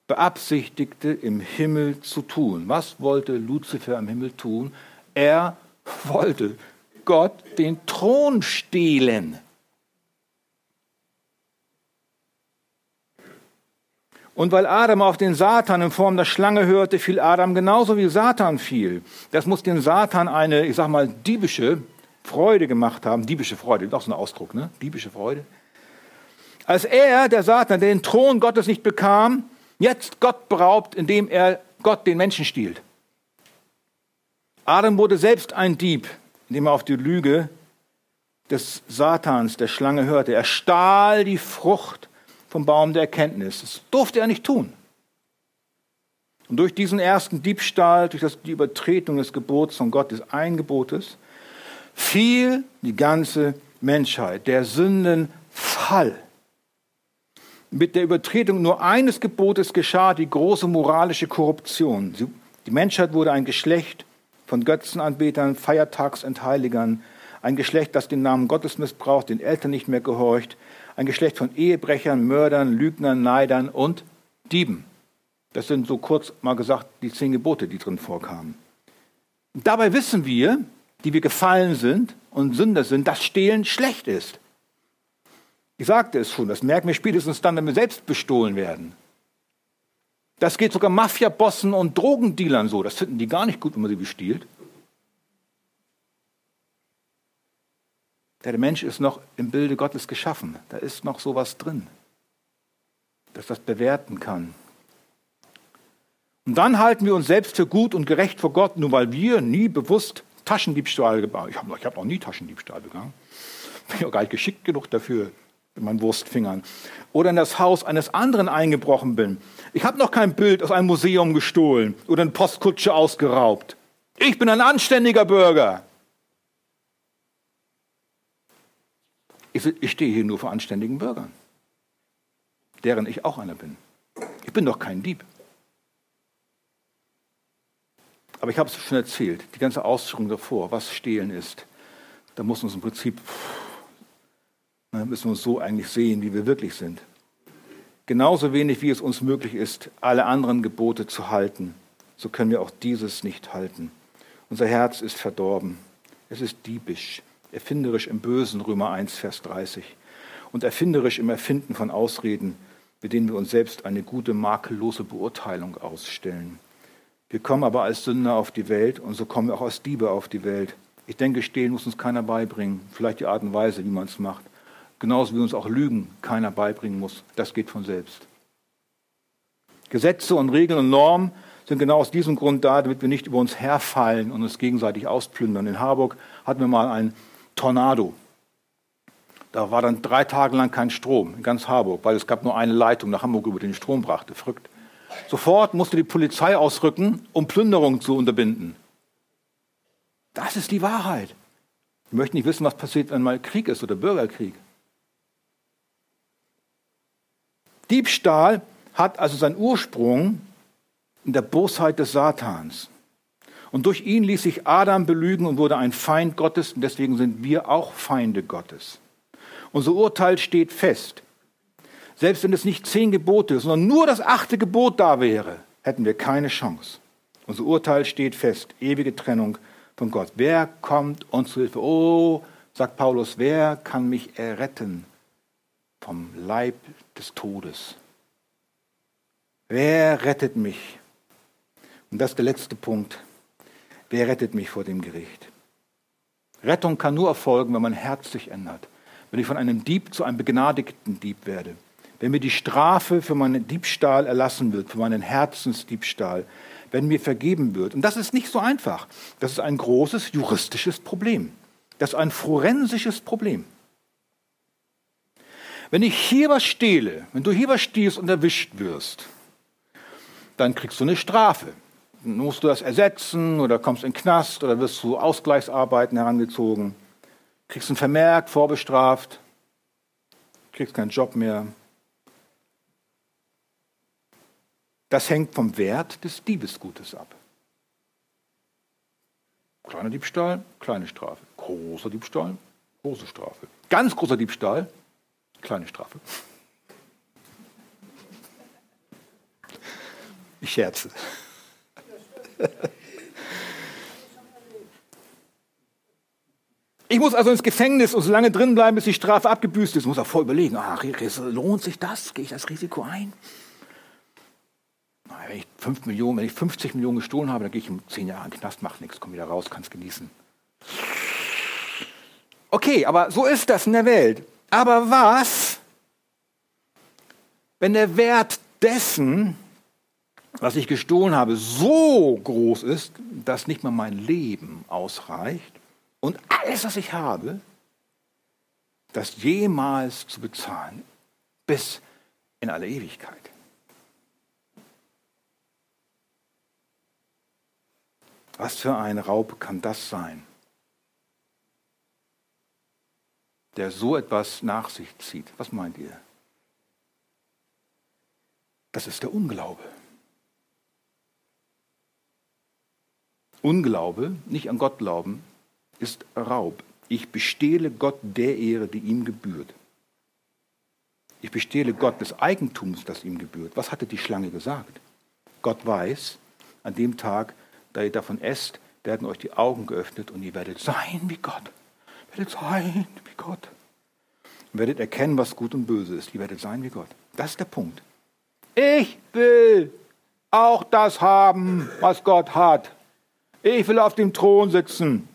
beabsichtigte im Himmel zu tun. Was wollte Luzifer im Himmel tun? Er wollte Gott den Thron stehlen. Und weil Adam auf den Satan in Form der Schlange hörte, fiel Adam genauso wie Satan fiel. Das muss dem Satan eine, ich sag mal, diebische Freude gemacht haben. Diebische Freude, doch so ein Ausdruck, ne? Diebische Freude. Als er, der Satan, den Thron Gottes nicht bekam, jetzt Gott beraubt, indem er Gott den Menschen stiehlt. Adam wurde selbst ein Dieb, indem er auf die Lüge des Satans, der Schlange hörte. Er stahl die Frucht vom Baum der Erkenntnis. Das durfte er nicht tun. Und durch diesen ersten Diebstahl, durch das, die Übertretung des Gebots von Gott, des Eingebotes, fiel die ganze Menschheit, der Sündenfall. Mit der Übertretung nur eines Gebotes geschah die große moralische Korruption. Die Menschheit wurde ein Geschlecht von Götzenanbetern, Feiertagsentheiligern, ein Geschlecht, das den Namen Gottes missbraucht, den Eltern nicht mehr gehorcht, ein Geschlecht von Ehebrechern, Mördern, Lügnern, Neidern und Dieben. Das sind so kurz mal gesagt die zehn Gebote, die drin vorkamen. Dabei wissen wir, die wir gefallen sind und Sünder sind, dass Stehlen schlecht ist. Ich sagte es schon, das merken wir spätestens dann, wenn wir selbst bestohlen werden. Das geht sogar Mafiabossen und Drogendealern so. Das finden die gar nicht gut, wenn man sie bestiehlt. Der Mensch ist noch im Bilde Gottes geschaffen. Da ist noch sowas drin, das das bewerten kann. Und dann halten wir uns selbst für gut und gerecht vor Gott, nur weil wir nie bewusst Taschendiebstahl begangen. Ich habe hab noch nie Taschendiebstahl begangen. Bin ja gar nicht geschickt genug dafür mit meinen Wurstfingern. Oder in das Haus eines anderen eingebrochen bin. Ich habe noch kein Bild aus einem Museum gestohlen oder eine Postkutsche ausgeraubt. Ich bin ein anständiger Bürger. Ich, ich stehe hier nur vor anständigen Bürgern, deren ich auch einer bin. Ich bin doch kein Dieb. Aber ich habe es schon erzählt, die ganze Ausführung davor, was Stehlen ist. Da muss uns im Prinzip, na, müssen wir uns so eigentlich sehen, wie wir wirklich sind. Genauso wenig wie es uns möglich ist, alle anderen Gebote zu halten, so können wir auch dieses nicht halten. Unser Herz ist verdorben. Es ist diebisch, erfinderisch im Bösen, Römer 1, Vers 30, und erfinderisch im Erfinden von Ausreden, mit denen wir uns selbst eine gute, makellose Beurteilung ausstellen. Wir kommen aber als Sünder auf die Welt und so kommen wir auch als Diebe auf die Welt. Ich denke, stehlen muss uns keiner beibringen, vielleicht die Art und Weise, wie man es macht. Genauso wie uns auch Lügen keiner beibringen muss. Das geht von selbst. Gesetze und Regeln und Normen sind genau aus diesem Grund da, damit wir nicht über uns herfallen und uns gegenseitig ausplündern. In Harburg hatten wir mal einen Tornado. Da war dann drei Tage lang kein Strom in ganz Harburg, weil es gab nur eine Leitung nach Hamburg, über den Strom brachte. Verrückt. Sofort musste die Polizei ausrücken, um Plünderungen zu unterbinden. Das ist die Wahrheit. Ich möchte nicht wissen, was passiert, wenn mal Krieg ist oder Bürgerkrieg. Diebstahl hat also seinen Ursprung in der Bosheit des Satans. Und durch ihn ließ sich Adam belügen und wurde ein Feind Gottes. Und deswegen sind wir auch Feinde Gottes. Unser Urteil steht fest. Selbst wenn es nicht zehn Gebote, sondern nur das achte Gebot da wäre, hätten wir keine Chance. Unser Urteil steht fest. Ewige Trennung von Gott. Wer kommt uns zu Hilfe? Oh, sagt Paulus, wer kann mich erretten vom Leib des Todes? Wer rettet mich? Und das ist der letzte Punkt. Wer rettet mich vor dem Gericht? Rettung kann nur erfolgen, wenn mein Herz sich ändert. Wenn ich von einem Dieb zu einem begnadigten Dieb werde. Wenn mir die Strafe für meinen Diebstahl erlassen wird, für meinen Herzensdiebstahl. Wenn mir vergeben wird. Und das ist nicht so einfach. Das ist ein großes juristisches Problem. Das ist ein forensisches Problem. Wenn ich hier was stehle, wenn du hier was stiehlst und erwischt wirst, dann kriegst du eine Strafe musst du das ersetzen oder kommst in den Knast oder wirst zu Ausgleichsarbeiten herangezogen, kriegst einen Vermerk, vorbestraft, kriegst keinen Job mehr. Das hängt vom Wert des Diebesgutes ab. Kleiner Diebstahl, kleine Strafe. Großer Diebstahl, große Strafe. Ganz großer Diebstahl, kleine Strafe. Ich scherze. Ich muss also ins Gefängnis und so lange drin bleiben, bis die Strafe abgebüßt ist. Ich muss auch voll überlegen, ach, lohnt sich das? Gehe ich das Risiko ein? Wenn ich 5 Millionen, wenn ich 50 Millionen gestohlen habe, dann gehe ich in 10 Jahre in den Knast, mache nichts, komme wieder raus, kann es genießen. Okay, aber so ist das in der Welt. Aber was, wenn der Wert dessen, was ich gestohlen habe, so groß ist, dass nicht mal mein Leben ausreicht und alles, was ich habe, das jemals zu bezahlen, bis in alle Ewigkeit. Was für ein Raub kann das sein, der so etwas nach sich zieht? Was meint ihr? Das ist der Unglaube. Unglaube, nicht an Gott glauben, ist Raub. Ich bestehle Gott der Ehre, die ihm gebührt. Ich bestehle Gott des Eigentums, das ihm gebührt. Was hatte die Schlange gesagt? Gott weiß, an dem Tag, da ihr davon esst, werden euch die Augen geöffnet und ihr werdet sein wie Gott. Ihr werdet sein wie Gott. Ihr werdet erkennen, was gut und böse ist. Ihr werdet sein wie Gott. Das ist der Punkt. Ich will auch das haben, was Gott hat. Ich will auf dem Thron sitzen.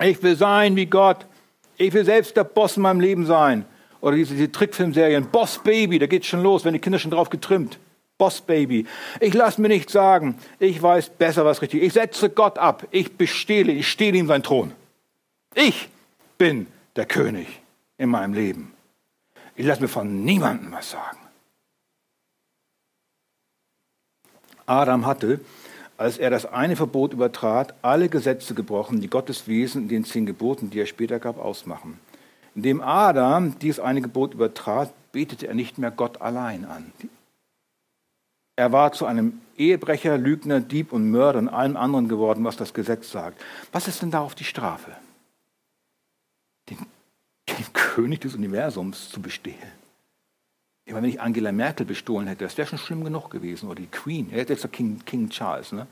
Ich will sein wie Gott. Ich will selbst der Boss in meinem Leben sein. Oder diese, diese Trickfilmserien. Boss Baby, da geht's schon los, wenn die Kinder schon drauf getrimmt. Boss Baby. Ich lasse mir nichts sagen. Ich weiß besser, was richtig ist. Ich setze Gott ab. Ich bestehle, ich stehle ihm seinen Thron. Ich bin der König in meinem Leben. Ich lasse mir von niemandem was sagen. Adam hatte als er das eine Verbot übertrat, alle Gesetze gebrochen, die Gottes Wesen in den zehn Geboten, die er später gab, ausmachen. Indem Adam dies eine Gebot übertrat, betete er nicht mehr Gott allein an. Er war zu einem Ehebrecher, Lügner, Dieb und Mörder und allem anderen geworden, was das Gesetz sagt. Was ist denn darauf die Strafe? Den, den König des Universums zu bestehlen. Ich meine, wenn ich Angela Merkel bestohlen hätte, das wäre schon schlimm genug gewesen. Oder die Queen, er jetzt der King, King Charles. Ne?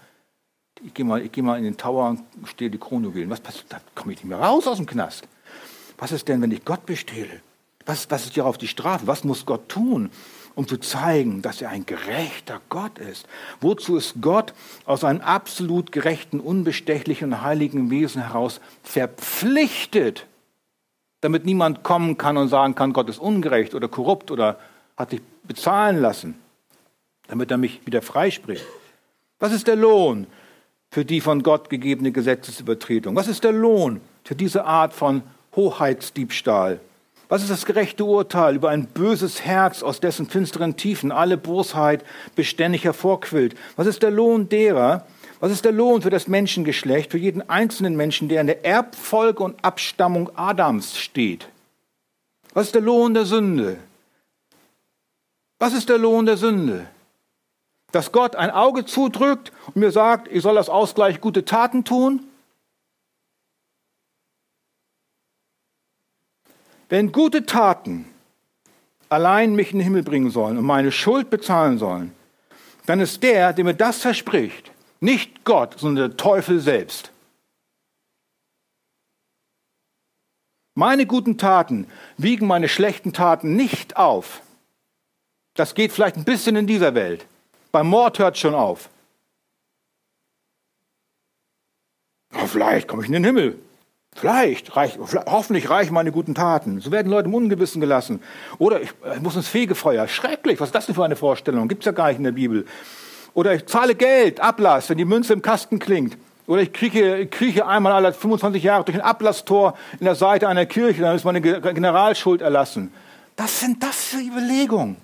Ich gehe mal, geh mal in den Tower und stehle die Kronjuwelen. Was passiert? Da komme ich nicht mehr raus aus dem Knast. Was ist denn, wenn ich Gott bestehle? Was, was ist darauf die Strafe? Was muss Gott tun, um zu zeigen, dass er ein gerechter Gott ist? Wozu ist Gott aus einem absolut gerechten, unbestechlichen und heiligen Wesen heraus verpflichtet, damit niemand kommen kann und sagen kann, Gott ist ungerecht oder korrupt oder hat sich bezahlen lassen, damit er mich wieder freispricht. Was ist der Lohn für die von Gott gegebene Gesetzesübertretung? Was ist der Lohn für diese Art von Hoheitsdiebstahl? Was ist das gerechte Urteil über ein böses Herz, aus dessen finsteren Tiefen alle Bosheit beständig hervorquillt? Was ist der Lohn derer? Was ist der Lohn für das Menschengeschlecht, für jeden einzelnen Menschen, der in der Erbfolge und Abstammung Adams steht? Was ist der Lohn der Sünde? Was ist der Lohn der Sünde? Dass Gott ein Auge zudrückt und mir sagt, ich soll das Ausgleich gute Taten tun? Wenn gute Taten allein mich in den Himmel bringen sollen und meine Schuld bezahlen sollen, dann ist der, der mir das verspricht, nicht Gott, sondern der Teufel selbst. Meine guten Taten wiegen meine schlechten Taten nicht auf. Das geht vielleicht ein bisschen in dieser Welt. Beim Mord hört schon auf. Aber vielleicht komme ich in den Himmel. Vielleicht, reich, hoffentlich reichen meine guten Taten. So werden Leute im Ungewissen gelassen. Oder ich, ich muss ins Fegefeuer. Schrecklich, was ist das denn für eine Vorstellung? Gibt es ja gar nicht in der Bibel. Oder ich zahle Geld, Ablass, wenn die Münze im Kasten klingt. Oder ich krieche, krieche einmal alle 25 Jahre durch ein Ablasstor in der Seite einer Kirche, dann ist meine Generalschuld erlassen. Das sind das für Überlegungen.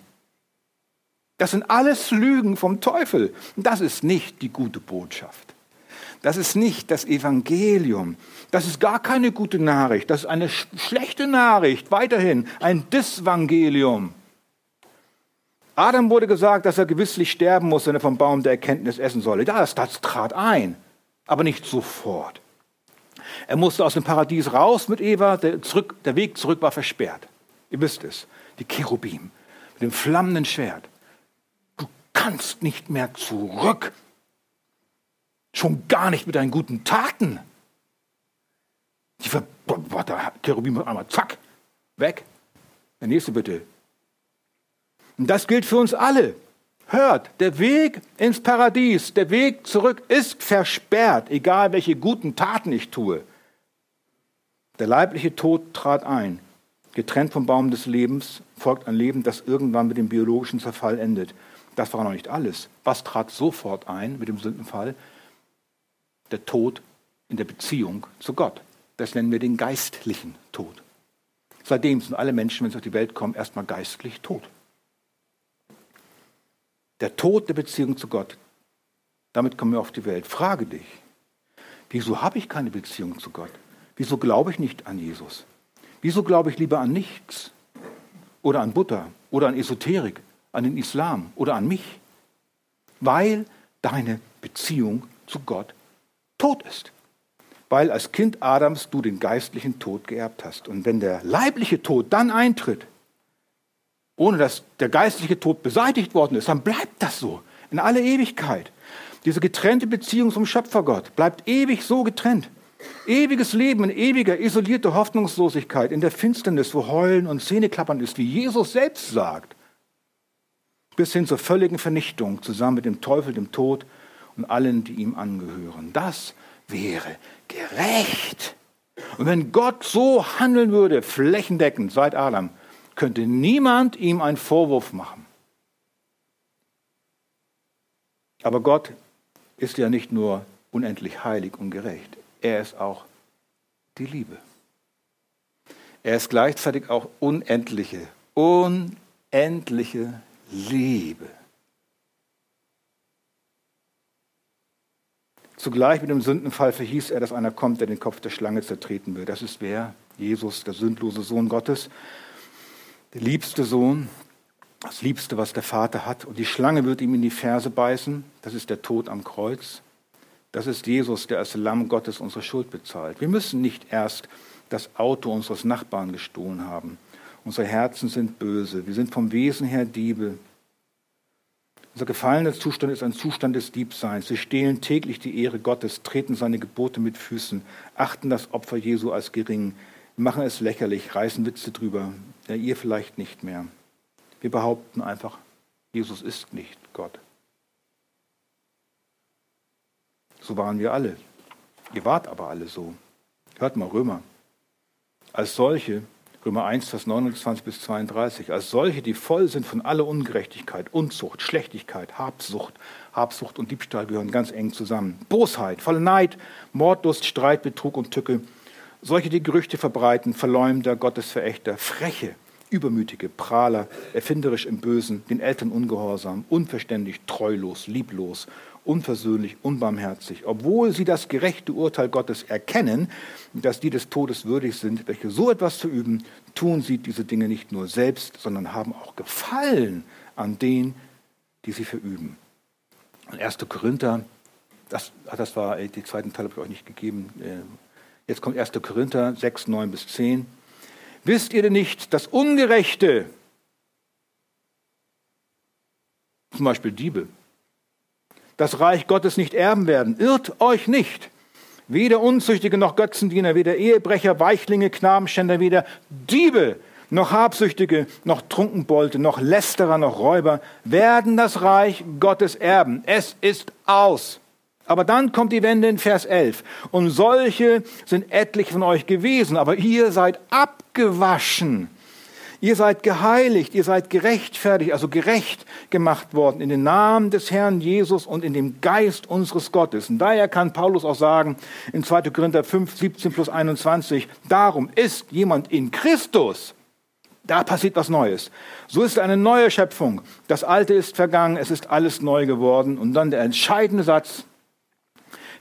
Das sind alles Lügen vom Teufel. Das ist nicht die gute Botschaft. Das ist nicht das Evangelium. Das ist gar keine gute Nachricht. Das ist eine sch schlechte Nachricht. Weiterhin ein Disvangelium. Adam wurde gesagt, dass er gewisslich sterben muss, wenn er vom Baum der Erkenntnis essen solle. Das, das trat ein, aber nicht sofort. Er musste aus dem Paradies raus mit Eva. Der, zurück, der Weg zurück war versperrt. Ihr wisst es. Die Cherubim mit dem flammenden Schwert kannst nicht mehr zurück. Schon gar nicht mit deinen guten Taten. Die Ver der Cherubim einmal zack, weg. Der nächste bitte. Und das gilt für uns alle. Hört, der Weg ins Paradies, der Weg zurück ist versperrt, egal welche guten Taten ich tue. Der leibliche Tod trat ein. Getrennt vom Baum des Lebens folgt ein Leben, das irgendwann mit dem biologischen Zerfall endet. Das war noch nicht alles. Was trat sofort ein mit dem Sündenfall? Der Tod in der Beziehung zu Gott. Das nennen wir den geistlichen Tod. Seitdem sind alle Menschen, wenn sie auf die Welt kommen, erstmal geistlich tot. Der Tod der Beziehung zu Gott. Damit kommen wir auf die Welt. Frage dich, wieso habe ich keine Beziehung zu Gott? Wieso glaube ich nicht an Jesus? Wieso glaube ich lieber an nichts? Oder an Butter? Oder an Esoterik? an den Islam oder an mich, weil deine Beziehung zu Gott tot ist. Weil als Kind Adams du den geistlichen Tod geerbt hast. Und wenn der leibliche Tod dann eintritt, ohne dass der geistliche Tod beseitigt worden ist, dann bleibt das so in alle Ewigkeit. Diese getrennte Beziehung zum Schöpfergott bleibt ewig so getrennt. Ewiges Leben in ewiger, isolierter Hoffnungslosigkeit, in der Finsternis, wo Heulen und Zähneklappern ist, wie Jesus selbst sagt bis hin zur völligen Vernichtung zusammen mit dem Teufel, dem Tod und allen, die ihm angehören. Das wäre gerecht. Und wenn Gott so handeln würde, flächendeckend seit Adam, könnte niemand ihm einen Vorwurf machen. Aber Gott ist ja nicht nur unendlich heilig und gerecht, er ist auch die Liebe. Er ist gleichzeitig auch unendliche, unendliche Liebe. Zugleich mit dem Sündenfall verhieß er, dass einer kommt, der den Kopf der Schlange zertreten will. Das ist wer? Jesus, der sündlose Sohn Gottes, der liebste Sohn. das Liebste, was der Vater hat. Und die Schlange wird ihm in die Ferse beißen. Das ist der Tod am Kreuz. Das ist Jesus, der als Lamm Gottes unsere Schuld bezahlt. Wir müssen nicht erst das Auto unseres Nachbarn gestohlen haben. Unsere Herzen sind böse. Wir sind vom Wesen her Diebe. Unser gefallener Zustand ist ein Zustand des Diebseins. Wir stehlen täglich die Ehre Gottes, treten seine Gebote mit Füßen, achten das Opfer Jesu als gering, machen es lächerlich, reißen Witze drüber. Ja, ihr vielleicht nicht mehr. Wir behaupten einfach, Jesus ist nicht Gott. So waren wir alle. Ihr wart aber alle so. Hört mal Römer. Als solche, Römer 1, Vers 29 bis 32, als solche, die voll sind von aller Ungerechtigkeit, Unzucht, Schlechtigkeit, Habsucht, Habsucht und Diebstahl gehören ganz eng zusammen. Bosheit, voller Neid, Mordlust, Streit, Betrug und Tücke. Solche, die Gerüchte verbreiten, Verleumder, Gottesverächter, Freche, Übermütige, Prahler, erfinderisch im Bösen, den Eltern ungehorsam, unverständig, treulos, lieblos, unversöhnlich, unbarmherzig, obwohl sie das gerechte Urteil Gottes erkennen, dass die des Todes würdig sind, welche so etwas verüben, tun sie diese Dinge nicht nur selbst, sondern haben auch Gefallen an denen, die sie verüben. Und 1. Korinther, das, das war, die zweiten Teil habe ich euch nicht gegeben. Äh, jetzt kommt 1. Korinther 6, 9 bis 10. Wisst ihr denn nicht, dass Ungerechte, zum Beispiel Diebe, das Reich Gottes nicht erben werden? Irrt euch nicht. Weder Unzüchtige noch Götzendiener, weder Ehebrecher, Weichlinge, Knabenschänder, weder Diebe noch Habsüchtige, noch Trunkenbolte, noch Lästerer, noch Räuber werden das Reich Gottes erben. Es ist aus. Aber dann kommt die Wende in Vers 11. Und solche sind etliche von euch gewesen, aber ihr seid abgewaschen. Ihr seid geheiligt, ihr seid gerechtfertigt, also gerecht gemacht worden in den Namen des Herrn Jesus und in dem Geist unseres Gottes. Und daher kann Paulus auch sagen in 2. Korinther 5, 17 plus 21, darum ist jemand in Christus, da passiert was Neues. So ist eine neue Schöpfung. Das Alte ist vergangen, es ist alles neu geworden. Und dann der entscheidende Satz,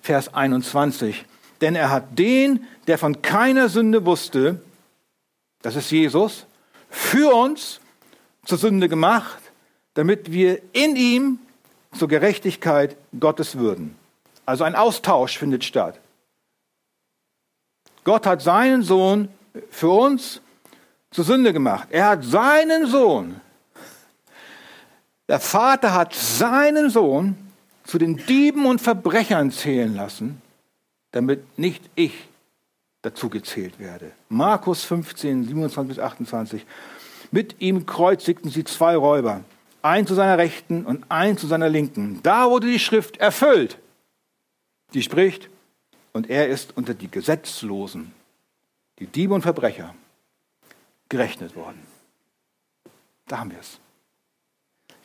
Vers 21. Denn er hat den, der von keiner Sünde wusste, das ist Jesus, für uns zur Sünde gemacht, damit wir in ihm zur Gerechtigkeit Gottes würden. Also ein Austausch findet statt. Gott hat seinen Sohn für uns zur Sünde gemacht. Er hat seinen Sohn, der Vater hat seinen Sohn zu den Dieben und Verbrechern zählen lassen, damit nicht ich dazu gezählt werde. Markus 15, 27 bis 28. Mit ihm kreuzigten sie zwei Räuber, ein zu seiner Rechten und ein zu seiner Linken. Da wurde die Schrift erfüllt, die spricht, und er ist unter die Gesetzlosen, die Diebe und Verbrecher, gerechnet worden. Da haben wir es.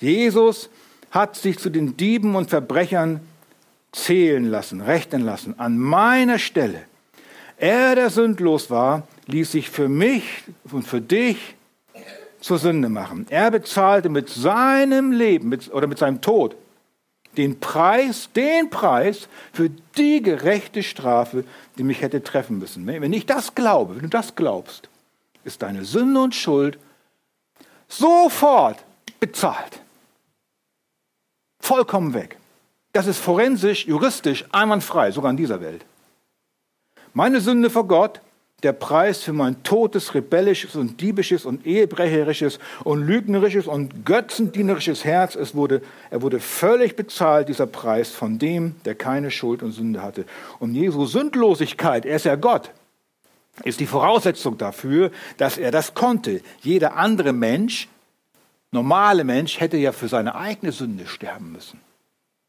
Jesus hat sich zu den Dieben und Verbrechern zählen lassen, rechnen lassen, an meiner Stelle. Er, der sündlos war, ließ sich für mich und für dich zur Sünde machen. Er bezahlte mit seinem Leben mit, oder mit seinem Tod den Preis, den Preis für die gerechte Strafe, die mich hätte treffen müssen. Wenn ich das glaube, wenn du das glaubst, ist deine Sünde und Schuld sofort bezahlt vollkommen weg. Das ist forensisch, juristisch einwandfrei, sogar in dieser Welt. Meine Sünde vor Gott, der Preis für mein totes, rebellisches und diebisches und ehebrecherisches und lügnerisches und götzendienerisches Herz, es wurde, er wurde völlig bezahlt, dieser Preis von dem, der keine Schuld und Sünde hatte. Und Jesu Sündlosigkeit, er ist ja Gott, ist die Voraussetzung dafür, dass er das konnte. Jeder andere Mensch normale Mensch hätte ja für seine eigene Sünde sterben müssen.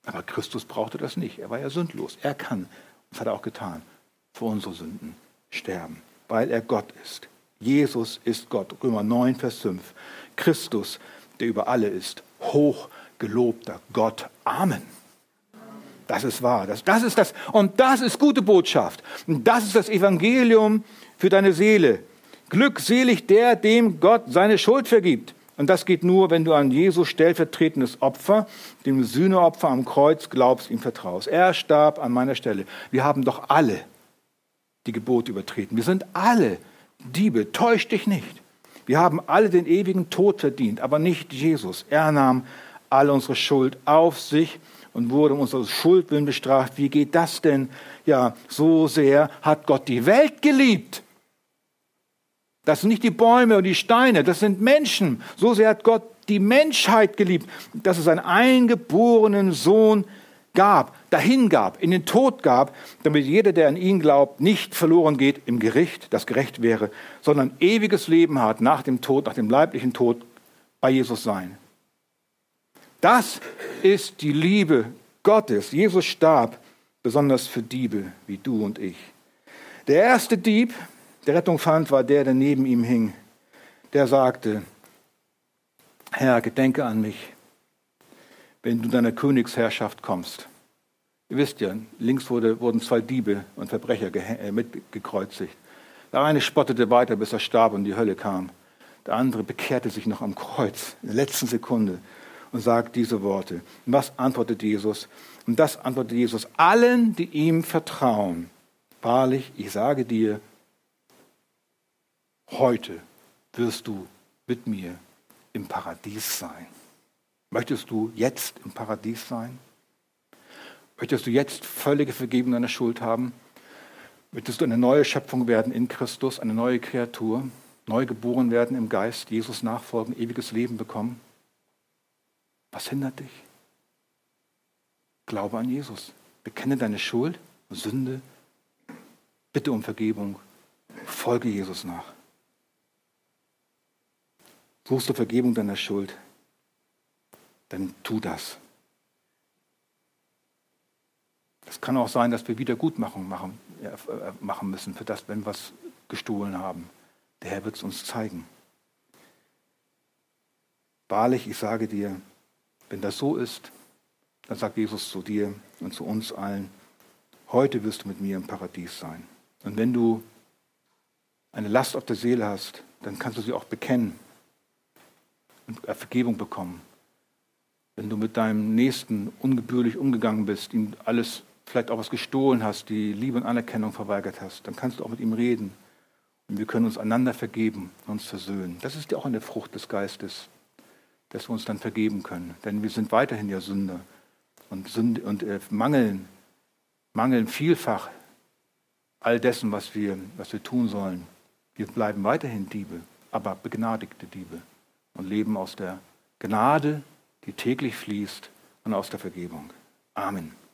Aber Christus brauchte das nicht. Er war ja sündlos. Er kann, das hat er auch getan, für unsere Sünden sterben, weil er Gott ist. Jesus ist Gott. Römer 9, Vers 5. Christus, der über alle ist. Hoch gelobter Gott. Amen. Das ist wahr. Das, das ist das. Und das ist gute Botschaft. Und das ist das Evangelium für deine Seele. Glückselig der, dem Gott seine Schuld vergibt. Und das geht nur, wenn du an Jesus stellvertretendes Opfer, dem Sühneopfer am Kreuz, glaubst, ihm vertraust. Er starb an meiner Stelle. Wir haben doch alle die Gebote übertreten. Wir sind alle Diebe. Täusch dich nicht. Wir haben alle den ewigen Tod verdient, aber nicht Jesus. Er nahm all unsere Schuld auf sich und wurde um unsere Schuldwillen bestraft. Wie geht das denn? Ja, so sehr hat Gott die Welt geliebt. Das sind nicht die Bäume und die Steine, das sind Menschen. So sehr hat Gott die Menschheit geliebt, dass es einen eingeborenen Sohn gab, dahin gab, in den Tod gab, damit jeder, der an ihn glaubt, nicht verloren geht im Gericht, das gerecht wäre, sondern ewiges Leben hat nach dem Tod, nach dem leiblichen Tod bei Jesus sein. Das ist die Liebe Gottes. Jesus starb besonders für Diebe wie du und ich. Der erste Dieb, der Rettung fand, war der, der neben ihm hing. Der sagte, Herr, gedenke an mich, wenn du deiner Königsherrschaft kommst. Ihr wisst ja, links wurde, wurden zwei Diebe und Verbrecher äh, mitgekreuzigt. Der eine spottete weiter, bis er starb und die Hölle kam. Der andere bekehrte sich noch am Kreuz in der letzten Sekunde und sagt diese Worte. Und was antwortet Jesus? Und das antwortet Jesus allen, die ihm vertrauen. Wahrlich, ich sage dir, heute wirst du mit mir im Paradies sein. Möchtest du jetzt im Paradies sein? Möchtest du jetzt völlige Vergebung deiner Schuld haben? Möchtest du eine neue Schöpfung werden in Christus, eine neue Kreatur, neu geboren werden im Geist, Jesus nachfolgen, ewiges Leben bekommen? Was hindert dich? Glaube an Jesus. Bekenne deine Schuld, Sünde, bitte um Vergebung, folge Jesus nach. Suchst du Vergebung deiner Schuld, dann tu das. Es kann auch sein, dass wir Wiedergutmachung machen, äh, machen müssen für das, wenn wir was gestohlen haben. Der Herr wird es uns zeigen. Wahrlich, ich sage dir, wenn das so ist, dann sagt Jesus zu dir und zu uns allen, heute wirst du mit mir im Paradies sein. Und wenn du eine Last auf der Seele hast, dann kannst du sie auch bekennen und Vergebung bekommen. Wenn du mit deinem Nächsten ungebührlich umgegangen bist, ihm alles, vielleicht auch was gestohlen hast, die Liebe und Anerkennung verweigert hast, dann kannst du auch mit ihm reden. Und wir können uns einander vergeben, uns versöhnen. Das ist ja auch eine Frucht des Geistes, dass wir uns dann vergeben können. Denn wir sind weiterhin ja Sünder und, Sünde, und äh, mangeln, mangeln vielfach all dessen, was wir, was wir tun sollen. Wir bleiben weiterhin Diebe, aber begnadigte Diebe und leben aus der Gnade, die täglich fließt und aus der Vergebung. Amen.